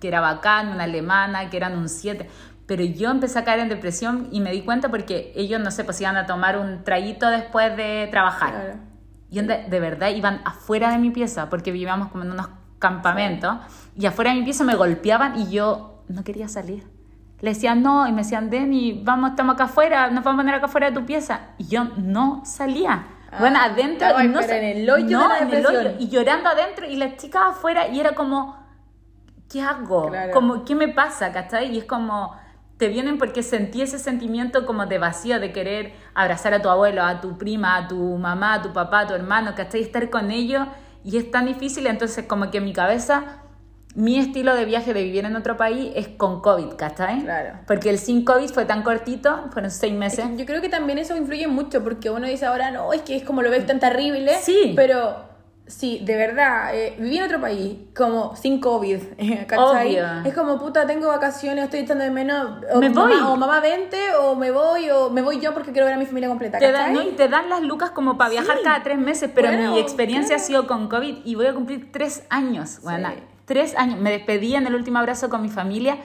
que era bacán, una alemana, que eran un 7. Pero yo empecé a caer en depresión y me di cuenta porque ellos, no sé, pues iban a tomar un traguito después de trabajar. Claro. Y onda, de verdad iban afuera de mi pieza, porque vivíamos como en unos campamentos, y afuera de mi pieza me golpeaban y yo no quería salir. Le decían no, y me decían, Denny, vamos, estamos acá afuera, nos vamos a poner acá afuera de tu pieza. Y yo no salía. Ah, bueno, adentro, estaba, no en el hoyo no, en el hoyo, y llorando adentro, y las chicas afuera, y era como, ¿qué hago? Claro. Como, ¿qué me pasa? ¿Cachai? Y es como, te vienen porque sentí ese sentimiento como de vacío, de querer abrazar a tu abuelo, a tu prima, a tu mamá, a tu papá, a tu hermano, ¿cachai? Estar con ellos y es tan difícil, entonces como que en mi cabeza, mi estilo de viaje, de vivir en otro país, es con COVID, ¿cachai? Claro. Porque el sin COVID fue tan cortito, fueron seis Es meses. que yo creo que también eso influye mucho porque uno dice ahora, no, es que es como lo ves tan terrible. Sí. Pero sí, de verdad, eh, viví en otro país como sin COVID, ¿cachai? Obvio. Es como, puta, tengo vacaciones, estoy echando de menos. O Me mamá, voy. O mamá, vente, o me voy, o me voy yo porque quiero ver a mi familia completa, Te dan, ¿no? y te dan las lucas como para viajar Sí. cada tres meses, pero Bueno, mi experiencia claro. ha sido con COVID y voy a cumplir tres años, buena, Sí. tres años. Me despedí en el último abrazo con mi familia,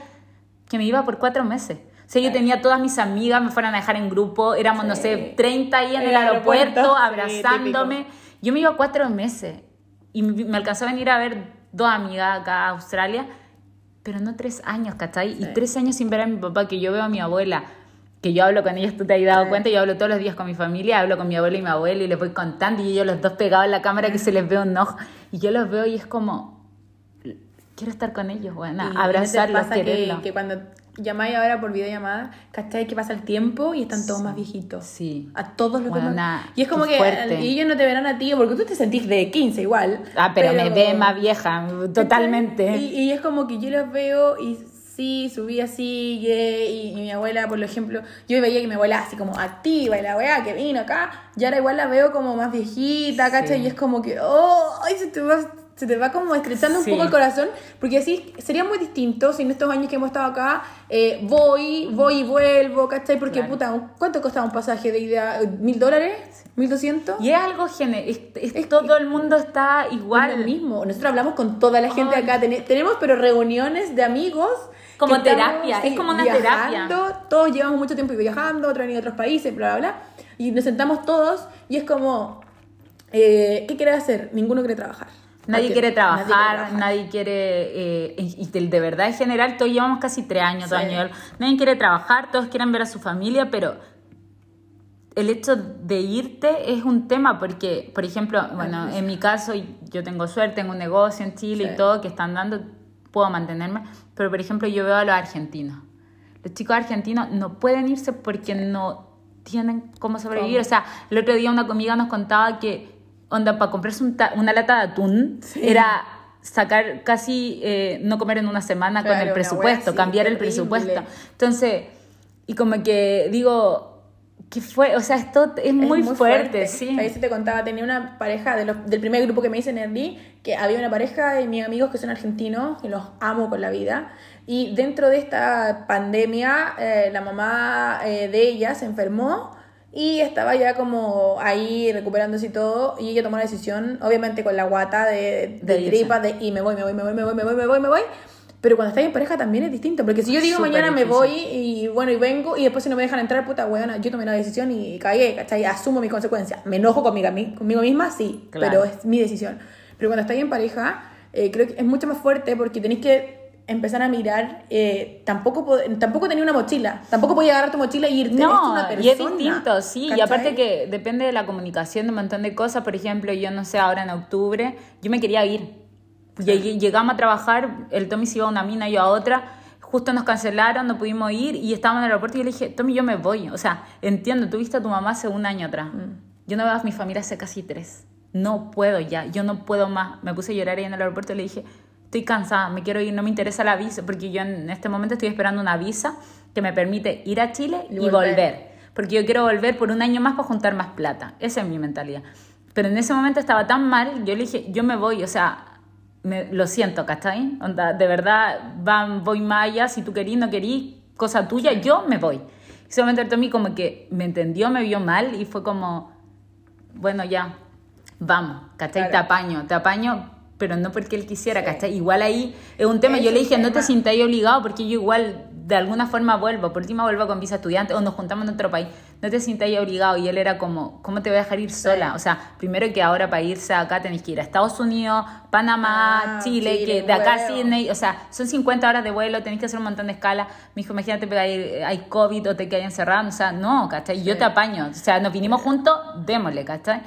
que me iba por cuatro meses. O sea, yo tenía todas mis amigas, me fueron a dejar en grupo, éramos, no sé, 30 ahí en el el aeropuerto, abrazándome. Yo me iba cuatro meses y me alcanzó a venir a ver dos amigas acá a Australia, pero no tres años, ¿cachai? Sí. Y tres años sin ver a mi papá, que yo veo a mi abuela, que yo hablo con ellos, tú te has dado Sí. cuenta, yo hablo todos los días con mi familia, hablo con mi abuelo y mi abuela y les voy contando y ellos los dos pegados en la cámara que se les ve un ojo. Y yo los veo y es como, quiero estar con ellos, bueno, abrazarlos, quererlos. que, que cuando llamáis ahora por videollamada, ¿cachai? Que pasa el tiempo y están todos más viejitos. Sí. A todos los Buena, demás. Y es como que fuerte. ellos no te verán a ti, porque tú te sentís de 15 igual. Ah, pero, me ve más vieja, totalmente. Y, y es como que yo los veo y sí, su vida sigue. Y, y mi abuela, por ejemplo, yo veía que mi abuela así como activa y la weá que vino acá, y ahora igual la veo como más viejita, ¿cachai? Sí. Y es como que, oh, ay, se te va. Se te va como estrechando Sí. un poco el corazón, porque así sería muy distinto si en estos años que hemos estado acá eh, voy, voy y vuelvo, ¿cachai? Porque Claro. puta, ¿cuánto costaba un pasaje de ida? ¿Mil dólares? ¿Mil doscientos? Y es algo gene, es, es- todo el mundo está Es lo igual. mismo. Nosotros hablamos con toda la gente Ay. acá. Tene- tenemos, pero reuniones de amigos. Como estamos, terapia, es como una viajando, Todos llevamos mucho tiempo viajando, otros han ido a otros países, bla, bla, bla. Y nos sentamos todos y es como, eh, ¿qué quieres hacer? Ninguno quiere trabajar. Nadie quiere trabajar, nadie quiere, eh, y de, de verdad en general, todos llevamos casi tres años, dos Sí. años, nadie quiere trabajar, todos quieren ver a su familia, pero el hecho de irte es un tema porque, por ejemplo, bueno, en mi caso yo tengo suerte, tengo un negocio en Chile Sí. y todo que están dando, puedo mantenerme, pero por ejemplo yo veo a los argentinos. Los chicos argentinos no pueden irse porque no tienen cómo sobrevivir. ¿Cómo? O sea, el otro día una amiga nos contaba que, onda, para comprarse un una lata de atún Sí. era sacar casi eh, no comer en una semana Claro, con el presupuesto, así, cambiar el presupuesto. Entonces, y como que digo, ¿qué fue? O sea, esto es, muy, fuerte, sí. Ahí se te contaba, tenía una pareja de los- del primer grupo que me hice en Nerdy, que había una pareja de mis amigos que son argentinos, que los amo con la vida. Y dentro de esta pandemia, eh, la mamá eh, de ella se enfermó y estaba ya como ahí recuperándose y todo. Y ella tomó la decisión, obviamente con la guata de, de De tripa, de y me voy, me voy, me voy, me voy, me voy, me voy, me voy. Pero cuando estás en pareja también es distinto. Porque si yo digo Súper mañana me voy y bueno, y vengo y después si no me dejan entrar, puta weona, yo tomé la decisión y cagué, ¿cachai? Asumo mis consecuencias. Me enojo conmigo, conmigo misma, sí, Claro. pero es mi decisión. Pero cuando estáis en pareja, eh, creo que es mucho más fuerte porque tenéis que empezar a mirar, eh, tampoco, tampoco tenía una mochila, tampoco podía agarrar tu mochila y irte. No, una persona, y es distinto, sí. Y ¿cachai? aparte que depende de la comunicación de un montón de cosas. Por ejemplo, yo no sé, ahora en octubre, yo me quería ir. Llegué- llegamos a trabajar, el Tommy se iba a una mina, yo a otra. Justo nos cancelaron, no pudimos ir y estábamos en el aeropuerto y yo le dije, Tommy, yo me voy. O sea, entiendo, tuviste a tu mamá hace un año atrás. Mm. Yo no veo a mi familia hace casi tres. No puedo ya, yo no puedo más. Me puse a llorar ahí en el aeropuerto y le dije, estoy cansada, me quiero ir, no me interesa la visa, porque yo en este momento estoy esperando una visa que me permite ir a Chile Y volver. volver. Porque yo quiero volver por un año más para juntar más plata. Esa es mi mentalidad. Pero en ese momento estaba tan mal, yo le dije, yo me voy, o sea, me- lo siento, ¿cachai? Onda, de verdad, van, voy más allá, si tú querís, no querís, cosa tuya, yo me voy. Y ese momento el Tommy como que me entendió, me vio mal y fue como, bueno, ya, vamos, ¿cachai? Claro. Te apaño, te apaño, pero no porque él quisiera, ¿cachai? Igual ahí es un tema, Es yo le dije, no te sintáis obligado porque yo igual de alguna forma vuelvo, por última vuelvo con visa estudiante o nos juntamos en otro país, no te sintáis obligado y él era como, ¿cómo te voy a dejar ir sola? O sea, primero que ahora para irse acá tenéis que ir a Estados Unidos, Panamá, Ah, Chile, Chile, que de acá a. Sydney, o sea, son 50 horas de vuelo, tenéis que hacer un montón de escala. Me dijo, imagínate, pero hay, hay COVID o te quedas encerrado, o sea, no, ¿cachai? Yo te apaño, o sea, nos vinimos juntos, démosle, ¿cachai?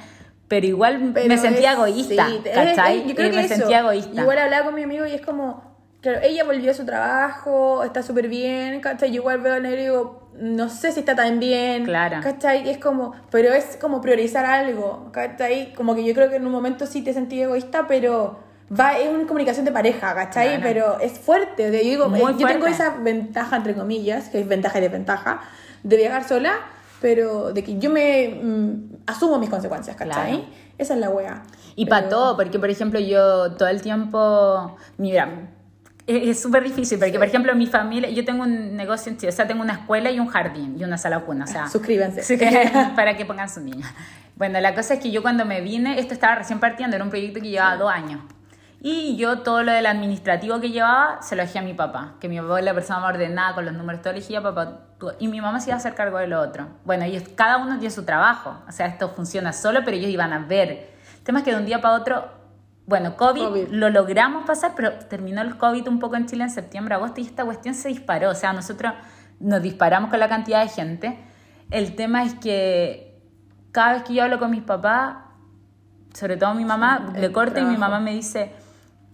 Pero igual Pero me sentía es- egoísta, sí, ¿cachai? es- yo creo Eh, que me eso. sentía egoísta. Igual hablaba con mi amigo y es como, claro, ella volvió a su trabajo, está súper bien, ¿cachai? Yo igual veo al negro y digo, no sé si está tan bien, Claro. ¿cachai? Es como, pero es como priorizar algo, ¿cachai? Como que yo creo que en un momento sí te sentí egoísta, pero va, es una comunicación de pareja, ¿cachai? Claro. Pero es fuerte, yo digo, Muy eh, yo tengo esa ventaja, entre comillas, que es ventaja y desventaja, de viajar sola, pero de que yo me mm, asumo mis consecuencias, ¿cachai? Claro. Esa es la wea. Y para todo, porque por ejemplo yo todo el tiempo, mira, es súper difícil, porque por ejemplo mi familia, yo tengo un negocio en Chile, o sea, tengo una escuela y un jardín y una sala cuna, o sea, Suscríbanse. Sí, para que pongan su niña. Bueno, la cosa es que yo cuando me vine, esto estaba recién partiendo, era un proyecto que llevaba dos años. Y yo todo lo del administrativo que llevaba se lo dejé a mi papá, que mi papá es la persona más ordenada con los números, todo le dije, "Ya, papá, tú-". y mi mamá se iba a hacer cargo de lo otro. Bueno, ellos, cada uno tiene su trabajo, o sea, esto funciona solo, pero ellos iban a ver. El tema es que de un día para otro, bueno, COVID, COVID. lo logramos pasar, pero terminó el COVID un poco en Chile en septiembre, agosto, y esta cuestión se disparó, o sea, nosotros nos disparamos con la cantidad de gente. El tema es que cada vez que yo hablo con mis papás, sobre todo mi mamá, Sí, le el corta y mi mamá me dice,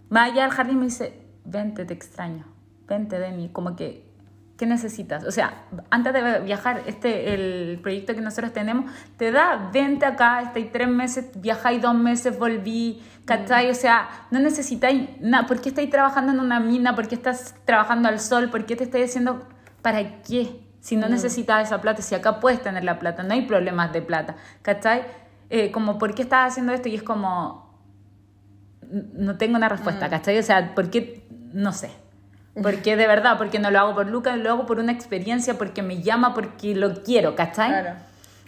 más allá del jardín me dice, vente, te extraño, vente de mí, como que, ¿qué necesitas? O sea, antes de viajar, este, el proyecto que nosotros tenemos, te da, vente acá, estoy tres meses, viajáis dos meses, volví, ¿cachai? O sea, no necesitáis nada, ¿por qué estáis trabajando en una mina? ¿Por qué estás trabajando al sol? ¿Por qué te estáis haciendo, para qué? Si no necesitas esa plata, si acá puedes tener la plata, no hay problemas de plata, ¿cachai? Eh, como, ¿por qué estás haciendo esto? Y es como, no tengo una respuesta, Mm. ¿cachai? O sea, ¿por qué? No sé. Porque de verdad, porque no lo hago por Lucas, lo hago por una experiencia, porque me llama, porque lo quiero, ¿cachai? Claro.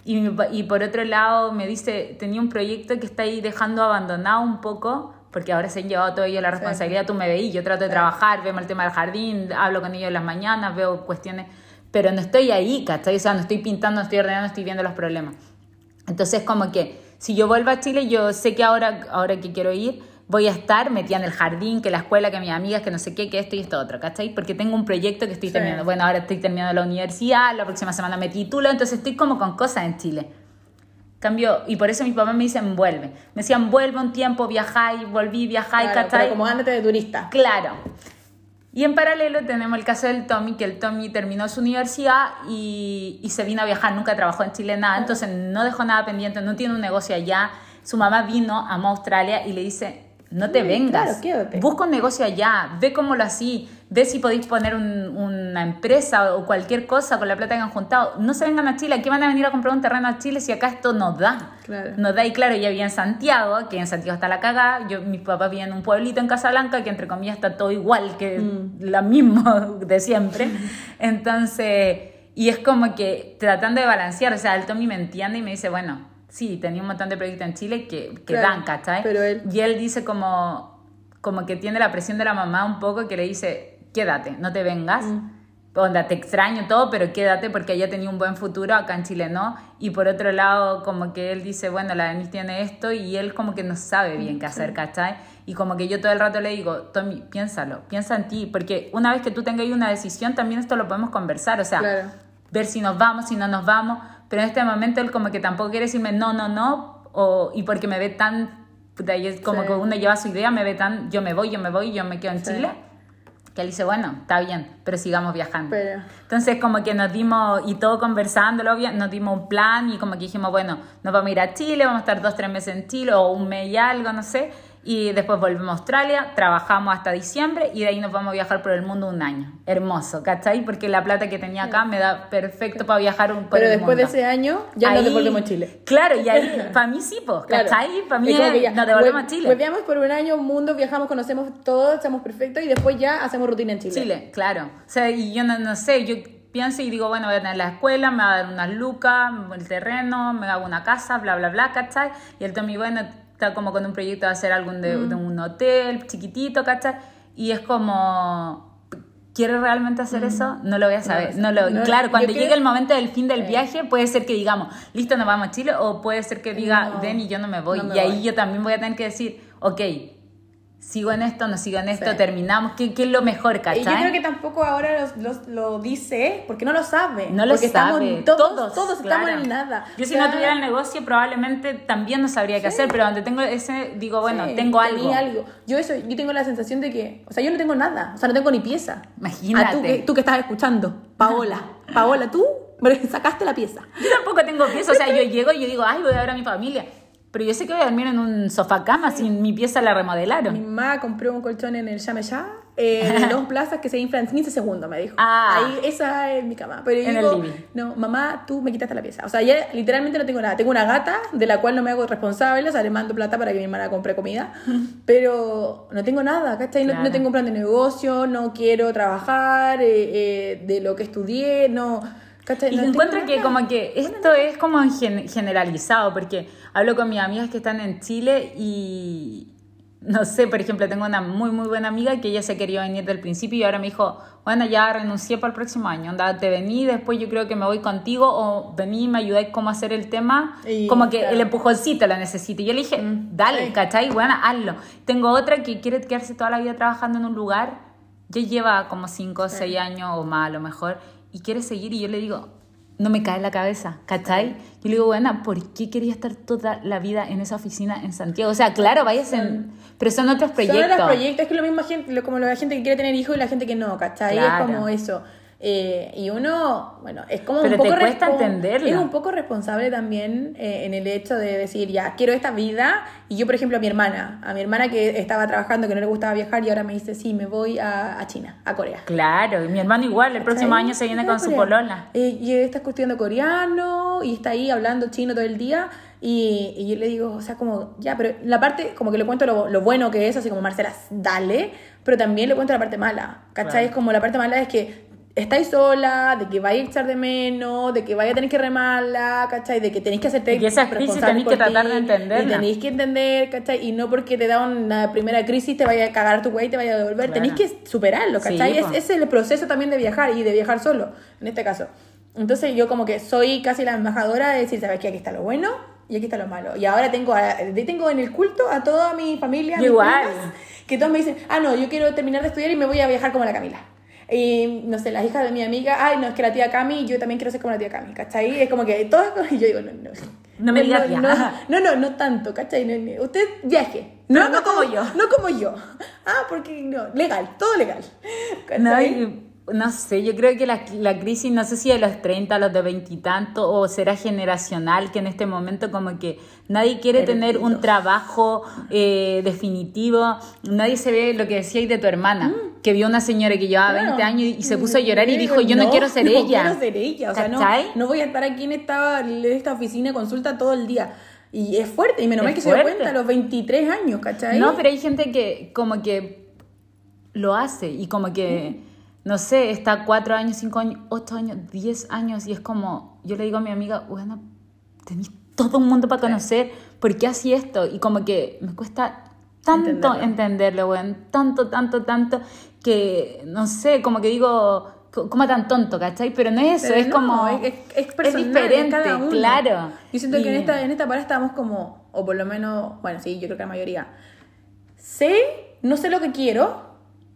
Y, y por otro lado me dice, tenía un proyecto que está ahí dejando abandonado un poco, porque ahora se han llevado todo ello la responsabilidad, tú me veís, yo trato de trabajar, vemos el tema del jardín, hablo con ellos en las mañanas, veo cuestiones, pero no estoy ahí, ¿cachai? O sea, no estoy pintando, no estoy ordenando, estoy viendo los problemas. Entonces, como que si yo vuelvo a Chile, yo sé que ahora, ahora que quiero ir, voy a estar metida en el jardín, que la escuela, que mis amigas, que no sé qué, que esto y esto otro, ¿cachai? Porque tengo un proyecto que estoy Sí. terminando. Bueno, ahora estoy terminando la universidad, la próxima semana me titulo, entonces estoy como con cosas en Chile. Cambio, y por eso mis papás me dicen, vuelve. Me decían, vuelve un tiempo, viajáis, volví, viajáis, Claro, ¿cachai? pero como ándate de turista. Claro. Y en paralelo tenemos el caso del Tommy, que el Tommy terminó su universidad y, y se vino a viajar, nunca trabajó en Chile nada, entonces no dejó nada pendiente, no tiene un negocio allá. Su mamá vino a Australia y le dice, no te Mm, vengas. claro. Busca un negocio allá, ve cómo lo así, ve si podéis poner un- una empresa o cualquier cosa con la plata que han juntado. No se vengan a Chile, ¿a qué van a venir a comprar un terreno a Chile si acá esto nos da? Claro. Nos da, y claro, ya vivía en Santiago, que en Santiago está la cagada. Yo, mis papás vivían en un pueblito en Casablanca, que entre comillas está todo igual, que Mm. la misma de siempre. Entonces, y es como que tratando de balancear, o sea, el Tommy me entiende y me dice, bueno, sí, tenía un montón de proyectos en Chile que, que Claro, dan, ¿cachai? pero él- Y él dice como, como que tiene la presión de la mamá un poco, que le dice, quédate, no te vengas. Mm. Onda, te extraño todo, pero quédate porque ella tenía un buen futuro, acá en Chile no. Y por otro lado, como que él dice, bueno, la Denise tiene esto y él como que no sabe bien qué hacer, ¿cachai? Y como que yo todo el rato le digo, Tommy, piénsalo, piensa en ti, porque una vez que tú tengas una decisión, también esto lo podemos conversar, o sea, Claro. ver si nos vamos, si no nos vamos, pero en este momento él como que tampoco quiere decirme no, no, no, o, y porque me ve tan, puta, como Sí. que uno lleva su idea, me ve tan, yo me voy, yo me voy, yo me quedo en Sí. Chile, que él dice, bueno, está bien, pero sigamos viajando. Pero- Entonces como que nos dimos, y todo conversándolo, bien, nos dimos un plan y como que dijimos, bueno, nos vamos a ir a Chile, vamos a estar dos, tres meses en Chile o un mes y algo, no sé, y después volvemos a Australia, trabajamos hasta diciembre y de ahí nos vamos a viajar por el mundo un año. Hermoso, ¿cachai? Porque la plata que tenía acá me da perfecto para viajar un, por Pero el después de mundo. ese año ya nos Ahí- devolvemos a Chile. Claro, y ahí, para mí sí, pues, Claro. ¿cachai? Para mí ya, nos devolvemos a Chile. Hueveamos por un año, un mundo, viajamos, conocemos todo, estamos perfectos y después ya hacemos rutina en Chile. Chile, claro. O sea, y yo no, no sé, yo pienso y digo, bueno, voy a tener la escuela, me va a dar unas lucas, el terreno, me hago una casa, bla, bla, bla, ¿cachai? Y el Tommy, bueno, está como con un proyecto de hacer algún de, de un hotel chiquitito, ¿cachai? Y es como... ¿Quiere realmente hacer eso? No lo voy a saber. No, lo, no, claro, cuando llegue el momento del fin del Sí. viaje, puede ser que digamos, listo, nos vamos a Chile, o puede ser que diga, No, Denny, yo no me voy. no me y ahí voy. yo también voy a tener que decir, ok, sigo en esto, no sigo en esto, Sí. terminamos, ¿qué, qué es lo mejor, ¿cachai? Y yo creo que tampoco ahora los- los- lo dice porque no lo sabe. No lo porque sabe. Estamos, todos, todos, estamos claro. en nada. Yo si no tuviera el negocio probablemente también no sabría qué hacer, pero donde tengo ese, digo, bueno, sí, tengo tenía algo. Yo eso, yo tengo la sensación de que, o sea, yo no tengo nada, o sea, no tengo ni pieza. Imagínate. Ah, tú, que, tú que estás escuchando, Paola, Paola, tú sacaste la pieza. Yo tampoco tengo pieza, o sea, yo llego y yo digo, ay, voy a ver a mi familia. Pero yo sé que voy a dormir en un sofá cama si mi pieza la Mi remodelaron. mamá compró un colchón en el Llame Ya, eh, dos plazas que se inflan en 15 segundos, me dijo. Ah. Ahí, esa es mi cama. Pero yo En digo, no, mamá, tú me quitaste la pieza. O sea, ya literalmente no tengo nada. Tengo una gata de la cual no me hago responsable, o sea, le mando plata para que mi hermana compre comida. Pero no tengo nada, ¿cachai? No, Claro. no tengo un plan de negocio, no quiero trabajar eh, eh, de lo que estudié, no... ¿cachai? Y No encuentro que como que esto es como gen- generalizado, porque hablo con mis amigas que están en Chile y no sé, por ejemplo, tengo una muy muy buena amiga que ella se quería venir del principio y ahora me dijo, bueno, ya renuncié para el próximo año, anda, te vení, después yo creo que me voy contigo o vení y me ayudáis cómo hacer el tema, Y, como que claro. el empujoncito la necesito. Y yo le dije, Mm, dale, sí. ¿cachai? Bueno, hazlo. Tengo otra que quiere quedarse toda la vida trabajando en un lugar, ya lleva como 5 o 6 años o más a lo mejor, y quiere seguir y yo le digo, no me cae en la cabeza, ¿cachai? Yo le digo, bueno, ¿por qué quería estar toda la vida en esa oficina en Santiago? O sea, claro, vayas en... Pero son otros proyectos. Son los proyectos, es que lo mismo gente, como la gente que quiere tener hijos y la gente que no, ¿cachai? Claro. Es como eso. Eh, y uno, bueno, es como Pero un poco te cuesta entenderlo. Es un poco responsable también eh, en el hecho de decir, ya, quiero esta vida. Y yo, por ejemplo, a mi hermana, a mi hermana que estaba trabajando, que no le gustaba viajar y ahora me dice, sí, me voy a, a China, a Corea. Claro, y mi hermano igual, el próximo ¿Cachai? año se viene con su polola. Eh, y está estudiando coreano y está ahí hablando chino todo el día. Y, y yo le digo, o sea, como, ya, pero la parte, como que le cuento lo, lo bueno que es, así como Marcela, dale, pero también le cuento la parte mala, ¿cachai? Es como la parte mala es que estáis sola, de que vais a echar de menos, de que vaya a tener que remarla, ¿cachai? De que tenéis que hacerte Y esas crisis tenéis que tratar de entenderla. Y tenéis que entender, ¿cachai? Y no porque te da una primera crisis te vaya a cagar tu güey y te vaya a devolver. Claro. Tenéis que superarlo, Sí, ¿cachai? es, po. es el proceso también de viajar y de viajar solo, en este caso. Entonces yo como que soy casi la embajadora de decir, ¿sabes qué? Aquí está lo bueno y aquí está lo malo. Y ahora tengo, a- tengo en el culto a toda mi familia, mis Igual. primas, que todos me dicen, ah, no, yo quiero terminar de estudiar y me voy a viajar como la Camila. Y no sé, las hijas de mi amiga, ay, no, es que la tía Cami, yo también quiero ser como la tía Cami, ¿cachai? Es como que todas, y yo digo, no, no. No me digas tía. no, no, no, no tanto, ¿cachai? No, no, usted viaje. Pero no como yo. No como yo. Ah, porque no, legal, todo legal. No, ¿cachai? no sé, yo creo que la, la crisis, no sé si de los 30, a los de veintitantos, o será generacional, que en este momento como que nadie quiere tener un trabajo eh, definitivo, nadie se ve lo que decíais de tu hermana, que vio una señora que llevaba Mm. Claro. 20 años y, se puso a llorar y dijo, yo no, quiero ser no ella. quiero ser ella. O sea, no, no voy a estar aquí en esta, en esta oficina de consulta todo el día. Y es fuerte, y menos mal que se dio cuenta a los 23 años, ¿cachai? No, pero hay gente que como que lo hace y como que, no sé, está cuatro años, cinco años, ocho años, diez años y es como, yo le digo a mi amiga, bueno, tenés todo un mundo para conocer, ¿por qué así esto? Y como que me cuesta tanto Entenderlo. entenderlo, weón, tanto, tanto, tanto, que, no sé, como que digo, co- ¿cómo tan tonto, cachai? Pero no es eso, Pero es no, como... es, es personal, diferente, cada uno. claro. Yo siento que en esta, en esta parada estamos como, o por lo menos, bueno, sí, yo creo que la mayoría. Sé, no sé lo que quiero,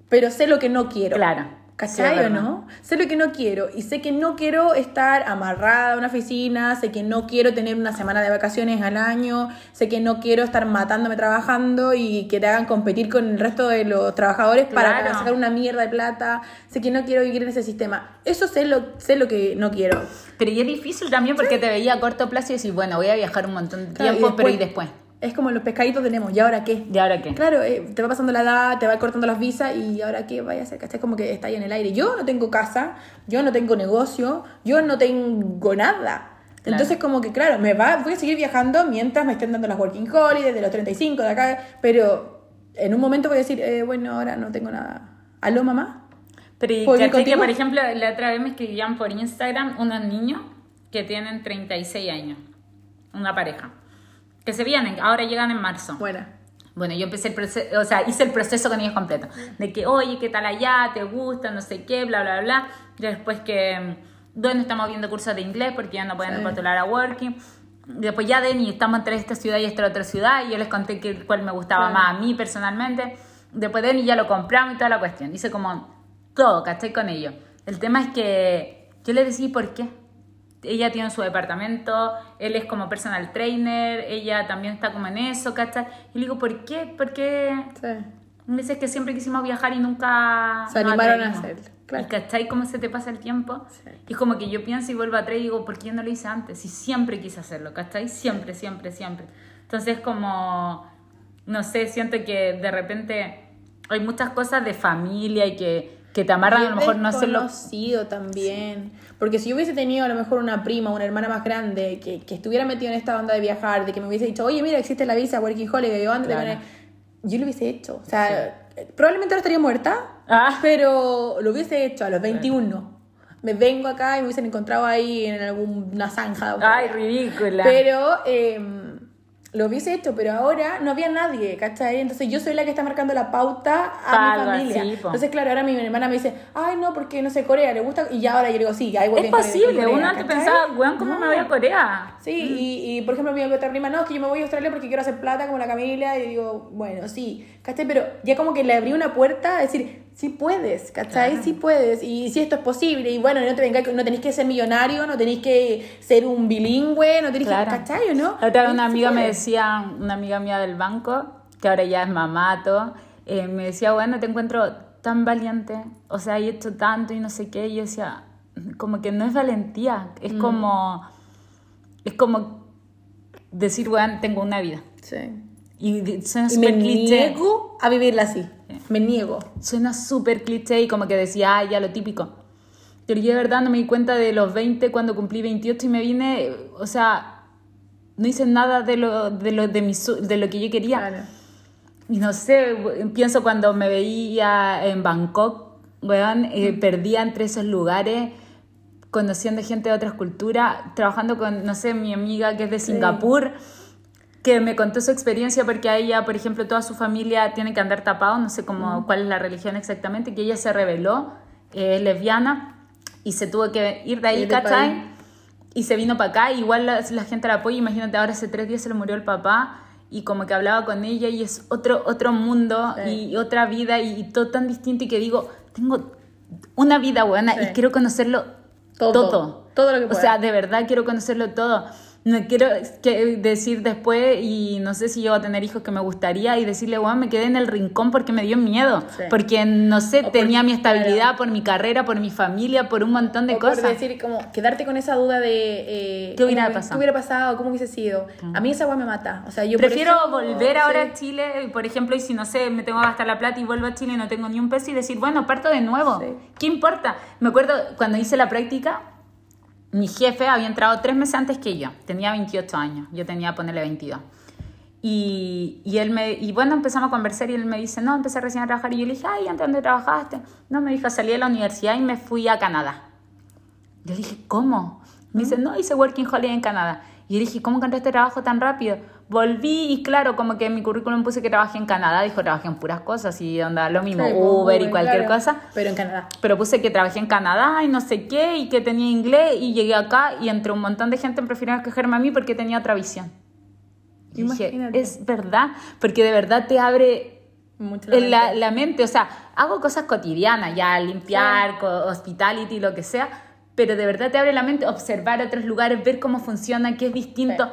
pero sé lo que no quiero. Claro. ¿Cachai Sí, o no? Sé lo que no quiero y sé que no quiero estar amarrada a una oficina, sé que no quiero tener una semana de vacaciones al año, sé que no quiero estar matándome trabajando y que te hagan competir con el resto de los trabajadores para Claro. sacar una mierda de plata, sé que no quiero vivir en ese sistema. Eso sé lo, sé lo que no quiero. Pero y es difícil también porque te veía a corto plazo y decís, bueno, voy a viajar un montón de Claro, y tiempo, pero ¿y después? Es como los pescaditos tenemos, ¿y ahora qué? ¿Y ahora qué? Claro, eh, te va pasando la edad, te va cortando las visas y ahora qué vaya a hacer, ¿cachai? Como que está ahí en el aire. Yo no tengo casa, yo no tengo negocio, yo no tengo nada. Claro. Entonces como que claro, me va, voy a seguir viajando mientras me estén dando las working holidays de los 35 de acá, pero en un momento voy a decir, eh, bueno, ahora no tengo nada. ¿Aló, mamá? Pero y ¿Puedo ir cachai que, contigo? por ejemplo, la otra vez me escribían por Instagram unos niños que tienen 36 años, una pareja, que se vienen, ahora llegan en marzo. Bueno. Bueno, yo empecé el proceso, o sea, hice el proceso con ellos completo. De que, oye, ¿qué tal allá? ¿Te gusta? No sé qué, bla, bla, bla. Y después que, bueno, estamos viendo cursos de inglés porque ya no pueden Sí. postular a Working. Después ya, Denny, estamos entre esta ciudad y esta otra ciudad. Y yo les conté que, cuál me gustaba más a mí personalmente. Después Denny ya lo compramos y toda la cuestión. Hice como todo, ¿cachai? Con ellos. El tema es que yo les decía, ¿por qué? Ella tiene su departamento, él es como personal trainer, ella también está como en eso, ¿cachai? Y le digo, ¿por qué? ¿Por qué? Sí. Me dice que siempre quisimos viajar y nunca... Se animaron a hacerlo, claro. ¿Y cachai cómo se te pasa el tiempo? Sí. Y es como que yo pienso y vuelvo atrás y digo, ¿por qué yo no lo hice antes? Y siempre quise hacerlo, ¿cachai? Siempre, siempre, siempre. Entonces como, no sé, siento que de repente hay muchas cosas de familia y que, que te amarran a lo mejor no hacerlo... conocido también. Porque si yo hubiese tenido a lo mejor una prima, una hermana más grande que, que estuviera metida en esta onda de viajar, de que me hubiese dicho, oye, mira, existe la visa Working Holiday, yo antes de Claro. yo lo hubiese hecho. O sea, eh, probablemente ahora estaría muerta, Ah. pero lo hubiese hecho a los 21. Me vengo acá y me hubiesen encontrado ahí en alguna zanja. Ay, ridícula. Pero eh, lo hubiese hecho, pero ahora no había nadie, ¿cachai? Entonces yo soy la que está marcando la pauta a mi familia. Entonces, claro, ahora mi hermana me dice, ay, no, porque no sé, Corea le gusta. Y ya ahora yo digo, sí, hay es Working Holiday posible, uno antes pensaba, weón, ¿cómo me voy a Corea? Sí, y, y, por ejemplo, mi otra prima, no, es que yo me voy a Australia porque quiero hacer plata como la Camila. Y digo, bueno, sí, ¿cachai? Pero ya como que le abrí una puerta a decir, sí puedes, ¿cachai? Claro. Sí puedes. Y si esto es posible. Y bueno, no, te venga, no tenéis que ser millonario, no tenéis que ser un bilingüe, no tenéis Claro. que, ¿cachai o no? Otra vez una amiga me decía, una amiga mía del banco, que ahora ya es mamato, eh, me decía, bueno, te encuentro tan valiente, o sea, he hecho tanto y no sé qué, y yo decía, como que no es valentía, es Mm. como, es como decir, bueno, tengo una vida. Sí. Y suena Y me cliché. niego a vivirla así. Me niego. Suena súper cliché y como que decía, ah, ya lo típico. Pero yo de verdad no me di cuenta de los 20 cuando cumplí 28 y me vine, o sea, no hice nada de lo, de lo, de mi, de lo que yo quería. Claro. Y no sé, pienso cuando me veía en Bangkok, weón, eh, perdía entre esos lugares, conociendo gente de otras culturas, trabajando con, no sé, mi amiga que es de Singapur, que me contó su experiencia porque a ella, por ejemplo, toda su familia tiene que andar tapado, no sé cómo, cuál es la religión exactamente, que ella se rebeló, eh, es lesbiana, y se tuvo que ir de ahí, ¿cachai? Y se vino para acá, igual la, la gente la apoya, imagínate, ahora hace tres días se le murió el papá y como que hablaba con ella y es otro, otro mundo Sí. y otra vida y, y todo tan distinto y que digo, tengo una vida buena Sí. y quiero conocerlo Todo. todo. Todo lo que O pueda. sea, de verdad quiero conocerlo todo. No quiero que decir después y no sé si yo voy a tener hijos que me gustaría y decirle, bueno, me quedé en el rincón porque me dio miedo, Sí. porque no sé, O por- tenía mi estabilidad claro. por mi carrera, por mi familia, por un montón de O por cosas. decir, como, quedarte con esa duda de... eh, ¿Qué hubiera cómo- pasado? ¿Qué hubiera pasado? ¿Cómo hubiese sido? A mí esa agua me mata. O sea, yo Prefiero eso- volver ahora sí. a Chile, por ejemplo, y si no sé, me tengo que gastar la plata y vuelvo a Chile y no tengo ni un peso y decir, bueno, parto de nuevo. Sí. ¿Qué importa? Me acuerdo cuando hice la práctica, mi jefe había entrado tres meses antes que yo. Tenía 28 años, yo tenía, ponerle 22. Y, y bueno, empezamos a conversar y él me dice, no, empecé recién a trabajar. Y yo le dije, ay, ¿antes dónde trabajaste? No, me dijo, salí de la universidad y me fui a Canadá. Yo dije, ¿cómo? Me dice, no, hice Working Holiday en Canadá. Y yo dije, ¿cómo encontraste trabajo tan rápido? Volví y claro, como que en mi currículum puse que trabajé en Canadá. Dijo, trabajé en puras cosas y onda, lo mismo, Sí, pues, Uber y cualquier claro. cosa. Pero en Canadá. Pero puse que trabajé en Canadá y no sé qué, y que tenía inglés, y llegué acá y entre un montón de gente prefirieron escogerme a mí porque tenía otra visión. Y dije, Imagínate. es verdad, porque de verdad te abre Mucho en la, mente. la mente, o sea, hago cosas cotidianas, ya limpiar, co- hospitality, lo que sea, pero de verdad te abre la mente observar otros lugares, ver cómo funciona, qué es distinto.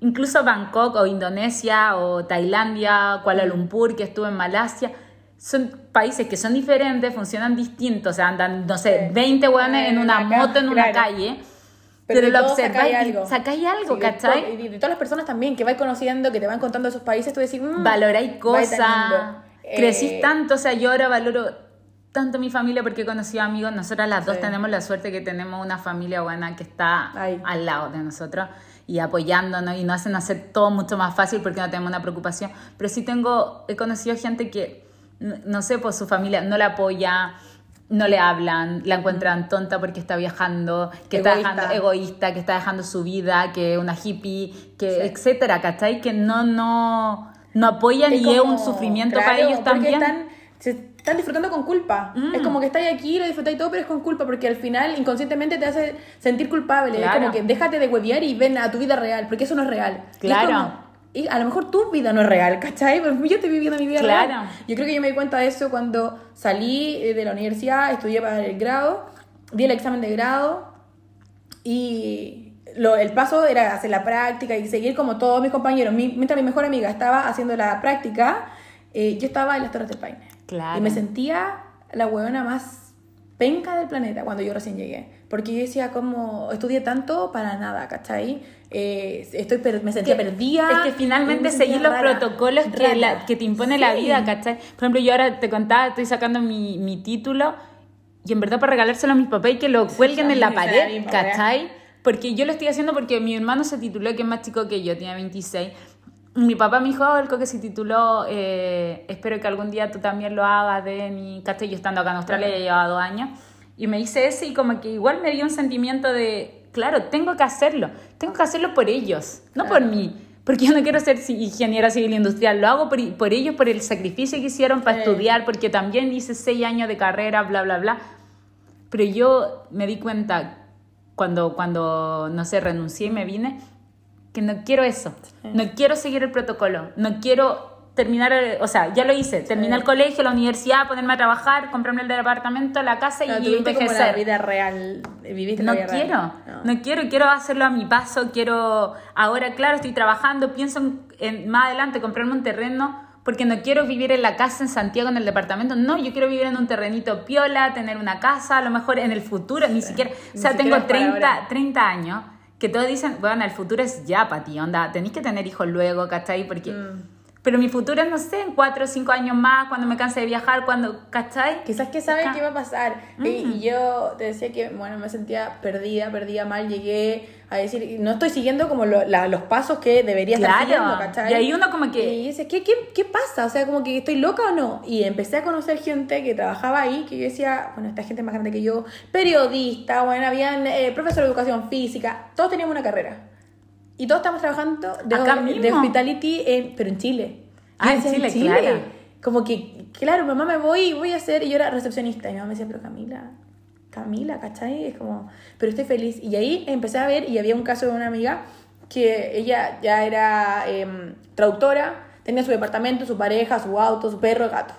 Incluso Bangkok o Indonesia o Tailandia, Kuala Lumpur, que estuve en Malasia, son países que son diferentes, funcionan distintos, o sea, andan, no sé, Sí. 20 hueones en una moto en una calle. Pero, Pero, lo observáis sacáis y algo. sacáis algo, Sí, ¿cachai? Y de, todas las personas también que vais conociendo, que te van contando esos países, tú decís, mmm, valoráis cosas, crecís Eh, tanto, o sea, yo ahora valoro tanto mi familia porque he conocido amigos, nosotras las dos tenemos la suerte que tenemos una familia buena que está al lado de nosotros y apoyándonos y nos hacen hacer todo mucho más fácil porque no tenemos una preocupación, pero sí tengo, he conocido gente que, no sé, pues su familia no la apoya, no le hablan, la encuentran tonta porque está viajando, que está Egoísta. dejando egoísta, que está dejando su vida, que es una hippie, que Sí. etcétera, ¿cachai? Que no, no, no apoyan y es un sufrimiento claro, para ellos también. Están, se están disfrutando con culpa. Mm. Es como que estáis aquí, lo disfrutáis todo, pero es con culpa, porque al final inconscientemente te hace sentir culpable. Es Claro. como que déjate de huevear y ven a tu vida real, porque eso no es real. Y es Claro. como- Y a lo mejor tu vida no es real, ¿cachai? Pues yo estoy viviendo mi vida Claro. real. Yo creo que yo me di cuenta de eso cuando salí eh, de la universidad, estudié para el grado, di el examen de grado y lo, el paso era hacer la práctica y seguir como todos mis compañeros. Mi- mientras mi mejor amiga estaba haciendo la práctica, eh, yo estaba en las Torres del Paine. Claro. Y me sentía la huevona más penca del planeta cuando yo recién llegué. Porque yo decía, como estudié tanto para nada, ¿cachai? Eh, estoy per- me sentía que- perdida. Es que finalmente seguir los rara, protocolos que, la- que te impone la Sí. vida, ¿cachai? Por ejemplo, yo ahora te contaba, estoy sacando mi, mi título y en verdad para regalárselo a mis papás y que lo cuelguen en la la pared. ¿cachai? Porque yo lo estoy haciendo porque mi hermano se tituló, que es más chico que yo, tiene 26. Mi papá me dijo, oh, el que se tituló, eh, espero que algún día tú también lo hagas, Denny, ¿cachai? Yo estando acá en Australia ya llevaba dos años. Y me hice ese y como que igual me dio un sentimiento de, claro, tengo que hacerlo. Tengo que hacerlo por ellos, no por mí. Porque yo no quiero ser ingeniera civil industrial, lo hago por, por ellos, por el sacrificio que hicieron para Sí. estudiar, porque también hice seis años de carrera, bla, bla, bla. Pero yo me di cuenta cuando, cuando no sé, renuncié y me vine, que no quiero eso. No quiero seguir el protocolo. No quiero terminar, o sea, ya lo hice. Terminé el colegio, la universidad, ponerme a trabajar, comprarme el departamento, la casa Claro, y tuviste como la envejecer. vida real. Viviste No la vida quiero, real. no. quiero, quiero hacerlo a mi paso, quiero, ahora claro, estoy trabajando, pienso en, en más adelante comprarme un terreno, porque no quiero vivir en la casa en Santiago, en el departamento, no, yo quiero vivir en un terrenito piola, tener una casa, a lo mejor en el futuro, ni siquiera, o sea, siquiera tengo es para 30, ahora. 30 años, que todos dicen, bueno, el futuro es ya para ti, onda, tenéis que tener hijos luego, ¿cachai? Porque... Mm. Pero mi futuro es, no sé, en cuatro o cinco años más, cuando me canse de viajar, cuando, ¿cachai? Quizás que saben qué iba a pasar. Y, y yo te decía que, bueno, me sentía perdida, perdida mal. Llegué a decir, no estoy siguiendo como lo- la- los pasos que debería estar Claro. siguiendo, ¿cachai? Y ahí uno como que- Y dices, ¿qué, qué, ¿qué pasa? O sea, como que estoy loca o no. Y empecé a conocer gente que trabajaba ahí, que yo decía, bueno, esta gente más grande que yo, periodista, bueno, habían eh, profesor de educación física, todos teníamos una carrera. Y todos estamos trabajando de, Acá de hospitality, en- pero en Chile. Ah, en Chile, claro. Como que, claro, mamá me voy y voy a hacer, y yo era recepcionista, y mi mamá me decía, pero Camila, Camila, ¿cachai? Es como, pero estoy feliz. Y ahí empecé a ver, y había un caso de una amiga que ella ya era em, traductora, tenía su departamento, su pareja, su auto, su perro, gato.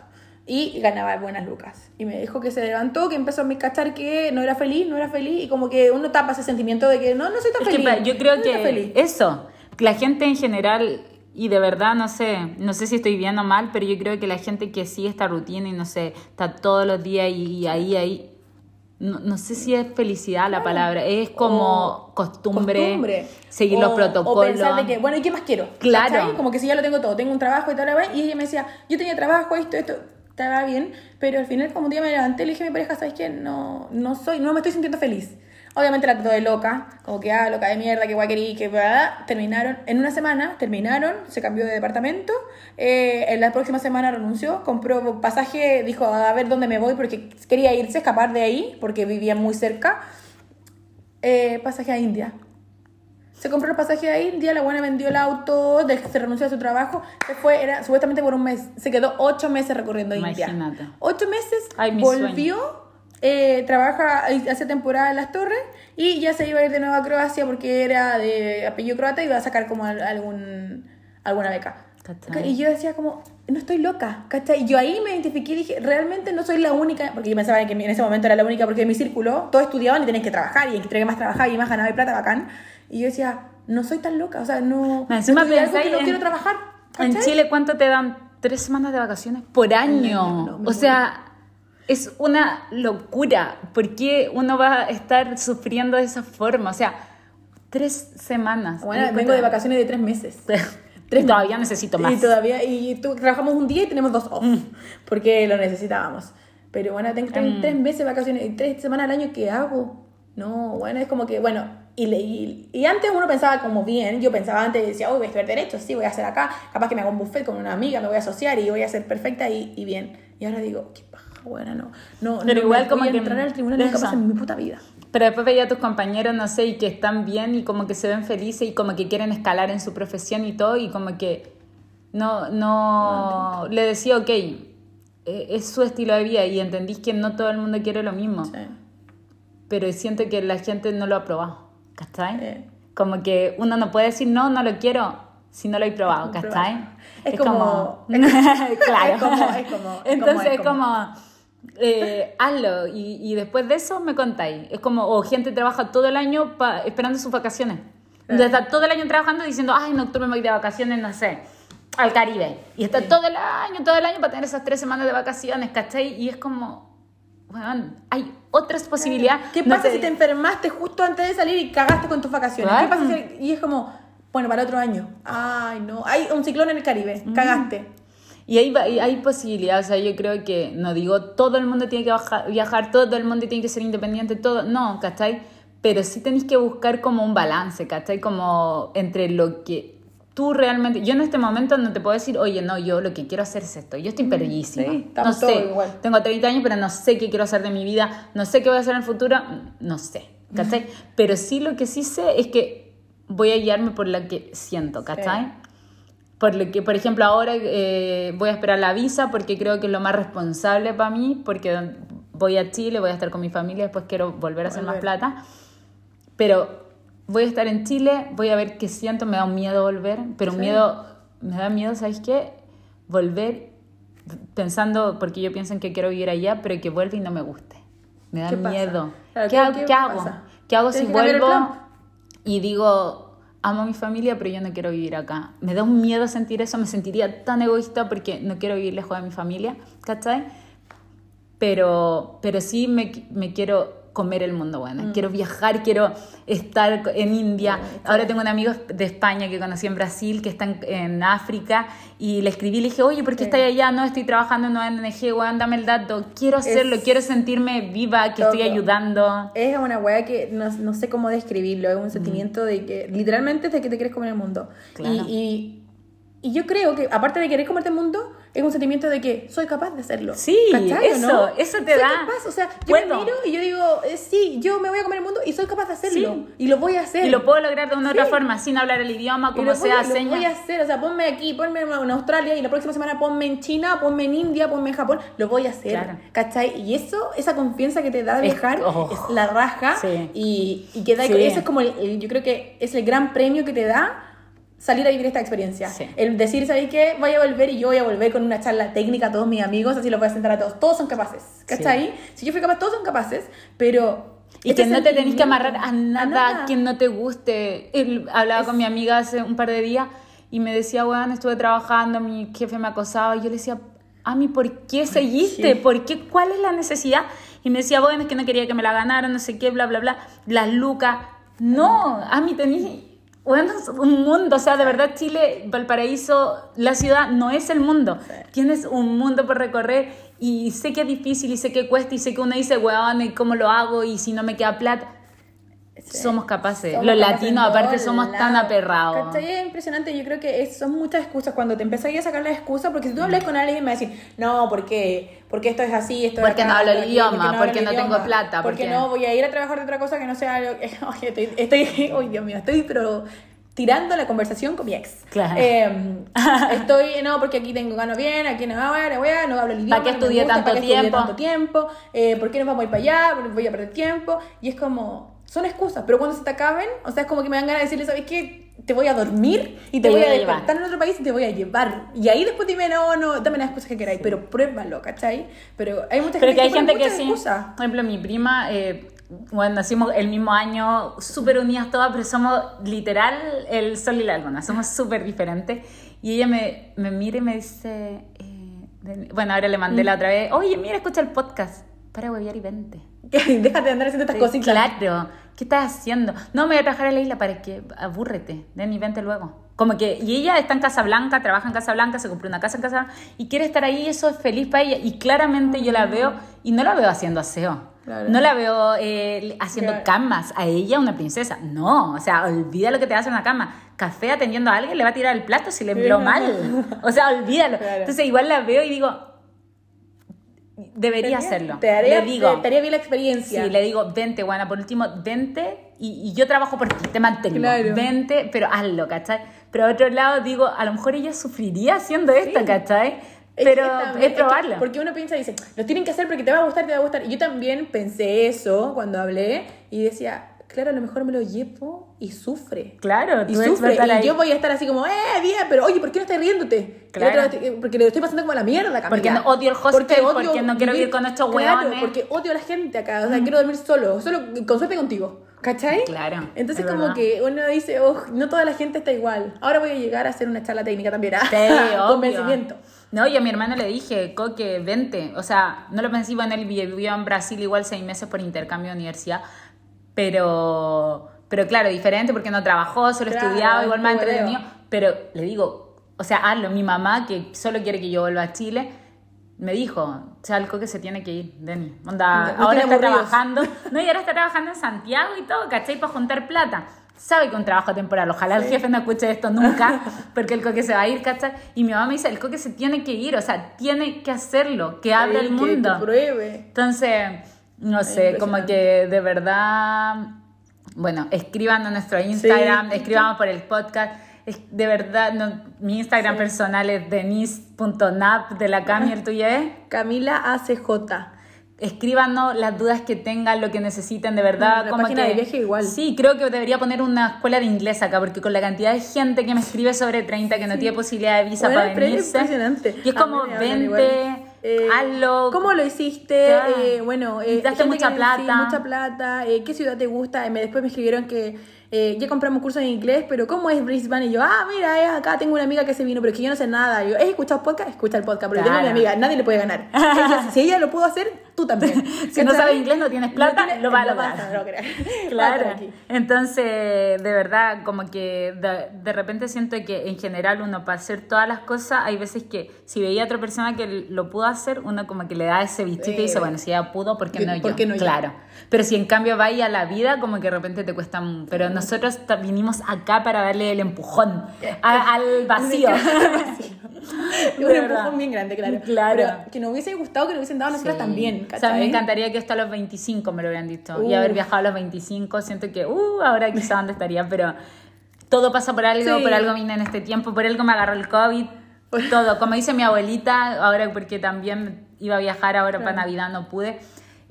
y ganaba buenas lucas. Y me dijo que se levantó, que empezó a me cachar que no era feliz, no era feliz, y como que uno tapa ese sentimiento de que no, no soy tan Es feliz. yo creo no que feliz. eso, la gente en general, y de verdad no sé, no sé si estoy viendo mal, pero yo creo que la gente que sigue esta rutina y no sé, está todos los días y, y ahí, ahí, no, no sé si es felicidad la palabra, es como O costumbre, costumbre. seguir O- los protocolos. O pensar de que, bueno, ¿y qué más quiero? Claro. ¿Cachai? Como que si ya lo tengo todo, tengo un trabajo y tal, y ella me decía, yo tenía trabajo, esto, esto, estaba bien, pero al final como un día me levanté y le dije a mi pareja, ¿sabes qué? No, no soy, no me estoy sintiendo feliz. Obviamente la trató de loca, como que, ah, loca de mierda, que guay querí, que bla, terminaron, en una semana terminaron, se cambió de departamento, eh, en la próxima semana renunció, compró pasaje, dijo, a ver dónde me voy, porque quería irse, escapar de ahí, porque vivía muy cerca, eh, pasaje a India. Se compró el pasaje a India, la buena vendió el auto, se renunció a su trabajo, se fue, era supuestamente por un mes, se quedó ocho meses recorriendo India. Imagínate. Ocho meses, Ay, volvió, eh, trabaja, hace temporada en las torres y ya se iba a ir de nuevo a Croacia porque era de apellido croata y iba a sacar como al- algún, alguna beca. ¿Cachai? Y yo decía como, no estoy loca, ¿cachai? Y yo ahí me identifiqué y dije, realmente no soy la única, porque yo pensaba que en ese momento era la única, porque en mi círculo todos estudiaban y tenías que trabajar, y entre que más trabajar y más ganaba y plata, bacán. Y yo decía, no soy tan loca, o sea, no, no algo que no en- quiero trabajar. En ¿cachai? Chile, ¿cuánto te dan? ¿Tres semanas de vacaciones? Por año. no, me o sea, es una locura. ¿Por qué uno va a estar sufriendo de esa forma? O sea, tres semanas. Bueno, vengo de vacaciones de tres meses. Tres todavía necesito más. Y todavía, y tú, trabajamos un día y tenemos dos off, porque lo necesitábamos. Pero bueno, tengo tres, Mm. tres meses de vacaciones y tres semanas al año, ¿qué hago? No, bueno, es como que, bueno, y, y, y antes uno pensaba como bien, yo pensaba antes, decía, uy, voy a estudiar derecho, sí, voy a hacer acá, capaz que me hago un buffet con una amiga, me voy a asociar y voy a ser perfecta y, y bien. Y ahora digo, qué bueno, no, no, Pero no igual como que- entrar al tribunal nunca más en mi puta vida. Pero después veía a tus compañeros, no sé, y que están bien y como que se ven felices y como que quieren escalar en su profesión y todo, y como que no, no, le decía, ok, eh, es su estilo de vida y entendís que no todo el mundo quiere lo mismo, Sí. pero siento que la gente no lo ha probado, ¿cachai? Eh. Como que uno no puede decir, no, no lo quiero, si no lo he probado, Es ¿cachai? Es como- claro. es como- es como- es Entonces como- es es como, eh, hazlo y, y después de eso me contáis. Es como, o gente trabaja todo el año pa- esperando sus vacaciones. Entonces está todo el año trabajando diciendo, ay, en octubre me voy de vacaciones, no sé, al Caribe. Y está todo el año, todo el año para tener esas tres semanas de vacaciones, ¿cachai? Y es como, bueno, hay otras posibilidades. ¿Qué No pasa si te enfermaste justo antes de salir y cagaste con tus vacaciones? ¿Qué pasa si- Y es como, bueno, para otro año. Ay, no. Hay un ciclón en el Caribe. Cagaste. Y hay, hay posibilidades, o sea, yo creo que, no digo, todo el mundo tiene que viajar, todo el mundo tiene que ser independiente, todo, no, ¿cachai? Pero sí tenéis que buscar como un balance, ¿cachai? Como entre lo que tú realmente, yo en este momento no te puedo decir, oye, no, yo lo que quiero hacer es esto, yo estoy perdidísima, sí, no sé, igual. tengo 30 años, pero no sé qué quiero hacer de mi vida, no sé qué voy a hacer en el futuro, no sé, ¿cachai? Pero sí lo que sí sé es que voy a guiarme por lo que siento, ¿cachai? Por lo que, por ejemplo, ahora eh, voy a esperar la visa porque creo que es lo más responsable para mí, porque voy a Chile, voy a estar con mi familia, después quiero volver a hacer más Volver. plata. Pero voy a estar en Chile, voy a ver qué siento, me da un miedo volver, pero un Sí. miedo, me da miedo, ¿sabes qué? Volver pensando, porque yo pienso en que quiero vivir allá, pero que vuelva y no me guste. Me da ¿Qué pasa? miedo. Claro, ¿Qué, ¿qué- hago- qué hago? pasa? ¿Qué hago si vuelvo y digo, amo a mi familia, pero yo no quiero vivir acá? Me da un miedo sentir eso, me sentiría tan egoísta porque no quiero vivir lejos de mi familia, ¿cachai? Pero, pero sí me, me quiero comer el mundo, bueno, Mm. quiero viajar, quiero estar en India. Ahora tengo un amigo de España que conocí en Brasil, que está en, en África, y le escribí y le dije, oye, ¿por qué Sí. estás allá? No, estoy trabajando en una ONG, weón, dame el dato. Quiero hacerlo, Es- quiero sentirme viva, que estoy Todo. ayudando. Es una weá que no, no sé cómo describirlo. Es un sentimiento de que literalmente es de que te quieres comer el mundo. Claro. Y, y, y yo creo que, aparte de querer comerte el mundo, es un sentimiento de que soy capaz de hacerlo. Sí, ¿Cachai o eso, no? eso te Soy da. capaz, o sea, yo me miro y yo digo, eh, sí, yo me voy a comer el mundo y soy capaz de hacerlo. Sí. Y lo voy a hacer. Y lo puedo lograr de una Sí. otra forma, sin hablar el idioma, como sea, lo voy a señas. hacer, o sea, ponme aquí, ponme en Australia y la próxima semana ponme en China, ponme en India, ponme en Japón, lo voy a hacer, Claro. ¿cachai? Y eso, esa confianza que te da de Es- viajar, oh. es la raja Sí. y, y que da, eso es como, el- el- yo creo que es el gran premio que te da salir a vivir esta experiencia. Sí. El decir, ¿sabes qué? Voy a volver y yo voy a volver con una charla técnica a todos mis amigos, así los voy a sentar a todos. Todos son capaces, ¿cachai? Si yo fui capaz, todos son capaces, pero... Y este que no te tenés que amarrar a nada, nada. que no te guste. Hablaba con mi amiga hace un par de días y me decía, bueno, estuve trabajando, mi jefe me acosaba. Y yo le decía, a mí, ¿por qué seguiste? ¿Por qué? ¿Cuál es la necesidad? Y me decía, bueno, es que no quería que me la ganaran, no sé qué, bla, bla, bla. Las lucas. No, a mí tenés... Bueno, un mundo, o sea, de verdad Chile, Valparaíso, la ciudad no es el mundo. Tienes un mundo por recorrer y sé que es difícil y sé que cuesta y sé que uno dice, weón, ¿y cómo lo hago? Y si no me queda plata. Sí. Somos capaces. Somos Los latinos, aparte, somos tan aperrados. ¿Cachai? Es impresionante. Yo creo que es- son muchas excusas. Cuando te empezáis a sacar la excusa, porque si tú hablas con alguien, me va a decir, no, ¿por qué? ¿Por qué esto es así? Esto es Porque acá, no hablo el idioma, porque no tengo plata, Porque porque- no voy a ir a trabajar de otra cosa que no sea algo que. Oye, estoy, estoy. Uy, Dios mío, estoy, pero tirando la conversación con mi ex. Claro. Eh, estoy, no, porque aquí tengo gano bien, aquí no, voy a, no hablo el idioma. ¿Para qué no me estudié gusta, tanto tanto tiempo? Eh, ¿Por qué no vamos a ir para allá? Porque Voy a perder tiempo. Y es como, son excusas, pero cuando se te acaben, o sea, es como que me dan ganas de decirle, ¿sabes qué? Te voy a dormir y te, Te voy voy a llevar. despertar en otro país y te voy a llevar. Y ahí después dime, no, no, dame las excusas que queráis, pero pruébalo, ¿cachai? Pero hay mucha Pero gente que hay gente que sí. excusas. Por ejemplo, mi prima, eh, bueno, nacimos el mismo año, súper unidas todas, pero somos literal el sol y la luna, somos súper diferentes. Y ella me, me mira y me dice, eh, de- bueno, ahora le mandé la otra vez, oye, mira, escucha el podcast, para huevear y vente. Déjate de andar haciendo estas cositas. Claro, ¿qué estás haciendo? No, me voy a trabajar a la isla para que abúrrete, ven y vente luego. Como que, y ella está en Casablanca, trabaja en Casablanca, se compró una casa en Casablanca y quiere estar ahí eso es feliz para ella. Y claramente yo la veo, y no la veo haciendo aseo. Claro. No la veo eh, haciendo Claro. camas, a ella una princesa. No, o sea, olvida lo que te hace en la cama. Café atendiendo a alguien le va a tirar el plato si le habló mal. O sea, olvídalo. Claro. Entonces igual la veo y digo, debería hacerlo. Te haría, le digo, te, te haría bien la experiencia. Sí, le digo, vente, buena, por último, vente y, y yo trabajo por ti, te mantengo. Claro. Vente, pero hazlo, ¿cachai? Pero a otro lado digo, a lo mejor ella sufriría haciendo esto, ¿cachai? Es Pero que también- es que- probarlo. porque uno piensa y dice, lo tienen que hacer porque te va a gustar, te va a gustar. Y yo también pensé eso cuando hablé y decía, claro, a lo mejor me lo llevo y sufre. Claro, Y tú sufre. Y ahí. yo voy a estar así como, eh, bien, pero oye, ¿por qué no estás riéndote? Claro. otro, "Eh, porque le estoy pasando como la mierda, Camila. Porque no- odio el hostel, porque no quiero vivir con estos Claro, hueones. porque odio a la gente acá. O sea, quiero dormir solo, solo con suerte contigo. ¿Cachai? Claro, Entonces, es como verdad. que uno dice, oh, no toda la gente está igual. Ahora voy a llegar a hacer una charla técnica también. ¿ah? Sí. Convencimiento. No, yo a mi hermano le dije, Coque, vente. O sea, no lo pensé, bueno, él vivió en Brasil igual seis meses por intercambio de universidad, pero, pero claro, diferente porque no trabajó, solo Claro, estudiaba, igual más entretenido. Pero le digo, o sea, hazlo. Mi mamá, que solo quiere que yo vuelva a Chile, me dijo, o sea, el Coque se tiene que ir, Deni. Onda, No- ahora está aburridos. trabajando. No, y ahora está trabajando en Santiago y todo, ¿cachai? Para juntar plata. Sabe que un trabajo temporal. Ojalá el jefe no escuche esto nunca, porque el coque se va a ir, ¿cachai? Y mi mamá me dice, el coque se tiene que ir, o sea, tiene que hacerlo, que abra Sí, el que- mundo. Que pruebe. Entonces, no sé, como que de verdad, bueno, escriban a nuestro Instagram, Sí. escriban por el podcast. Es, de verdad, no, mi Instagram personal es denise.nap de la Cami, el tuyo es. Camila ACJ. Escríbanos las dudas que tengan, lo que necesiten, de verdad. La como página que, de viaje igual. Sí, creo que debería poner una escuela de inglés acá, porque con la cantidad de gente que me escribe sobre 30 que no tiene posibilidad de visa Bueno, para venirse. impresionante. Y es como, vente. Eh, hazlo. ¿Cómo lo hiciste? Eh, bueno, eh, gente mucha que- plata. sí, mucha plata. Eh, ¿Qué ciudad te gusta? Eh, me- después me escribieron que eh, ya compramos cursos en inglés, pero ¿cómo es Brisbane? Y yo, ah, mira, acá tengo una amiga que se vino, pero es que yo no sé nada. Y yo, ¿has escuchado podcast? Escucha el podcast, porque tengo Claro. una amiga, nadie le puede ganar. Ella- si ella lo pudo hacer, tú también. Si no sabes inglés, no tienes plata, tienes- lo vas a lo lograr. Claro. Entonces, de verdad, como que de, de repente siento que en general uno para hacer todas las cosas, hay veces que si veía a otra persona que lo pudo hacer, uno como que le da ese bichito y dice, bueno, si ella pudo, ¿por qué no yo? ¿Por qué no yo? claro. Pero si en cambio vaya a la vida, como que de repente te cuesta... Pero nosotros vinimos acá para darle el empujón a- al vacío. Un empujón bien grande, claro. Claro. Pero que nos hubiese gustado que nos hubiesen dado a nosotras Sí. también. O sea, me ¿cachai? encantaría que esto a los 25 me lo hubieran dicho. Y Uh. haber viajado a los 25, siento que, uh, ahora quizá dónde estaría, pero todo pasa por algo, Sí. por algo vine en este tiempo, por algo me agarró el COVID, todo. Como dice mi abuelita, ahora porque también iba a viajar ahora para Navidad, no pude.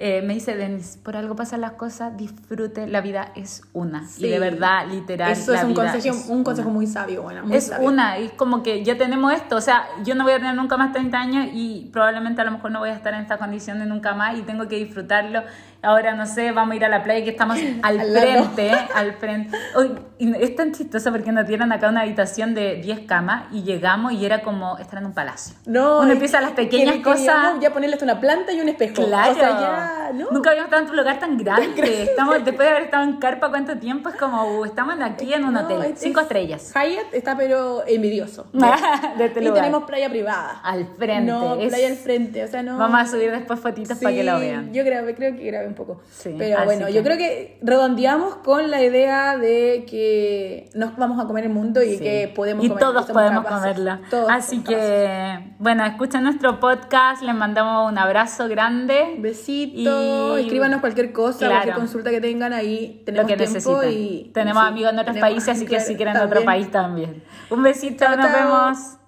Eh, me dice, Denis, por algo pasan las cosas, disfrute, la vida es una. Sí. Y de verdad, literal, Eso la es un vida consejo, es un consejo una. muy sabio, bueno, muy Es sabio. una, y como que ya tenemos esto, o sea, yo no voy a tener nunca más 30 años y probablemente a lo mejor no voy a estar en esta condición de nunca más y tengo que disfrutarlo. Ahora, no sé, vamos a ir a la playa que estamos al, frente, al frente. Uy, y es tan chistoso porque nos dieron acá una habitación de 10 camas y llegamos y era como estar en un palacio. No, Uno empieza las pequeñas que cosas. Ya ponerle hasta una planta y un espejo. Claro. O sea, ya, ¿no? Nunca habíamos estado en un lugar tan grande. Estamos, después de haber estado en Carpa, ¿cuánto tiempo? Es como, uh, estamos aquí en un No, hotel. es- Cinco es- estrellas. Hyatt está pero envidioso. de este y lugar. tenemos playa privada. Al frente. No, es- playa al frente, o sea, no. Vamos a subir después fotitos para que lo vean. Yo grabé, creo que grabé un poco. Sí, Pero bueno, que- yo creo que redondeamos con la idea de que nos vamos a comer el mundo y Sí. que podemos y comer. todos podemos capaces. Todos Así capaces. que, bueno, escuchen nuestro podcast, les mandamos un abrazo grande. Besito, Y- escríbanos cualquier cosa, Claro. cualquier consulta que tengan ahí. Tenemos lo que tiempo y tenemos sí, amigos en otros países, así que si quieren de otro país también. Un besito, Chao, nos chao. vemos.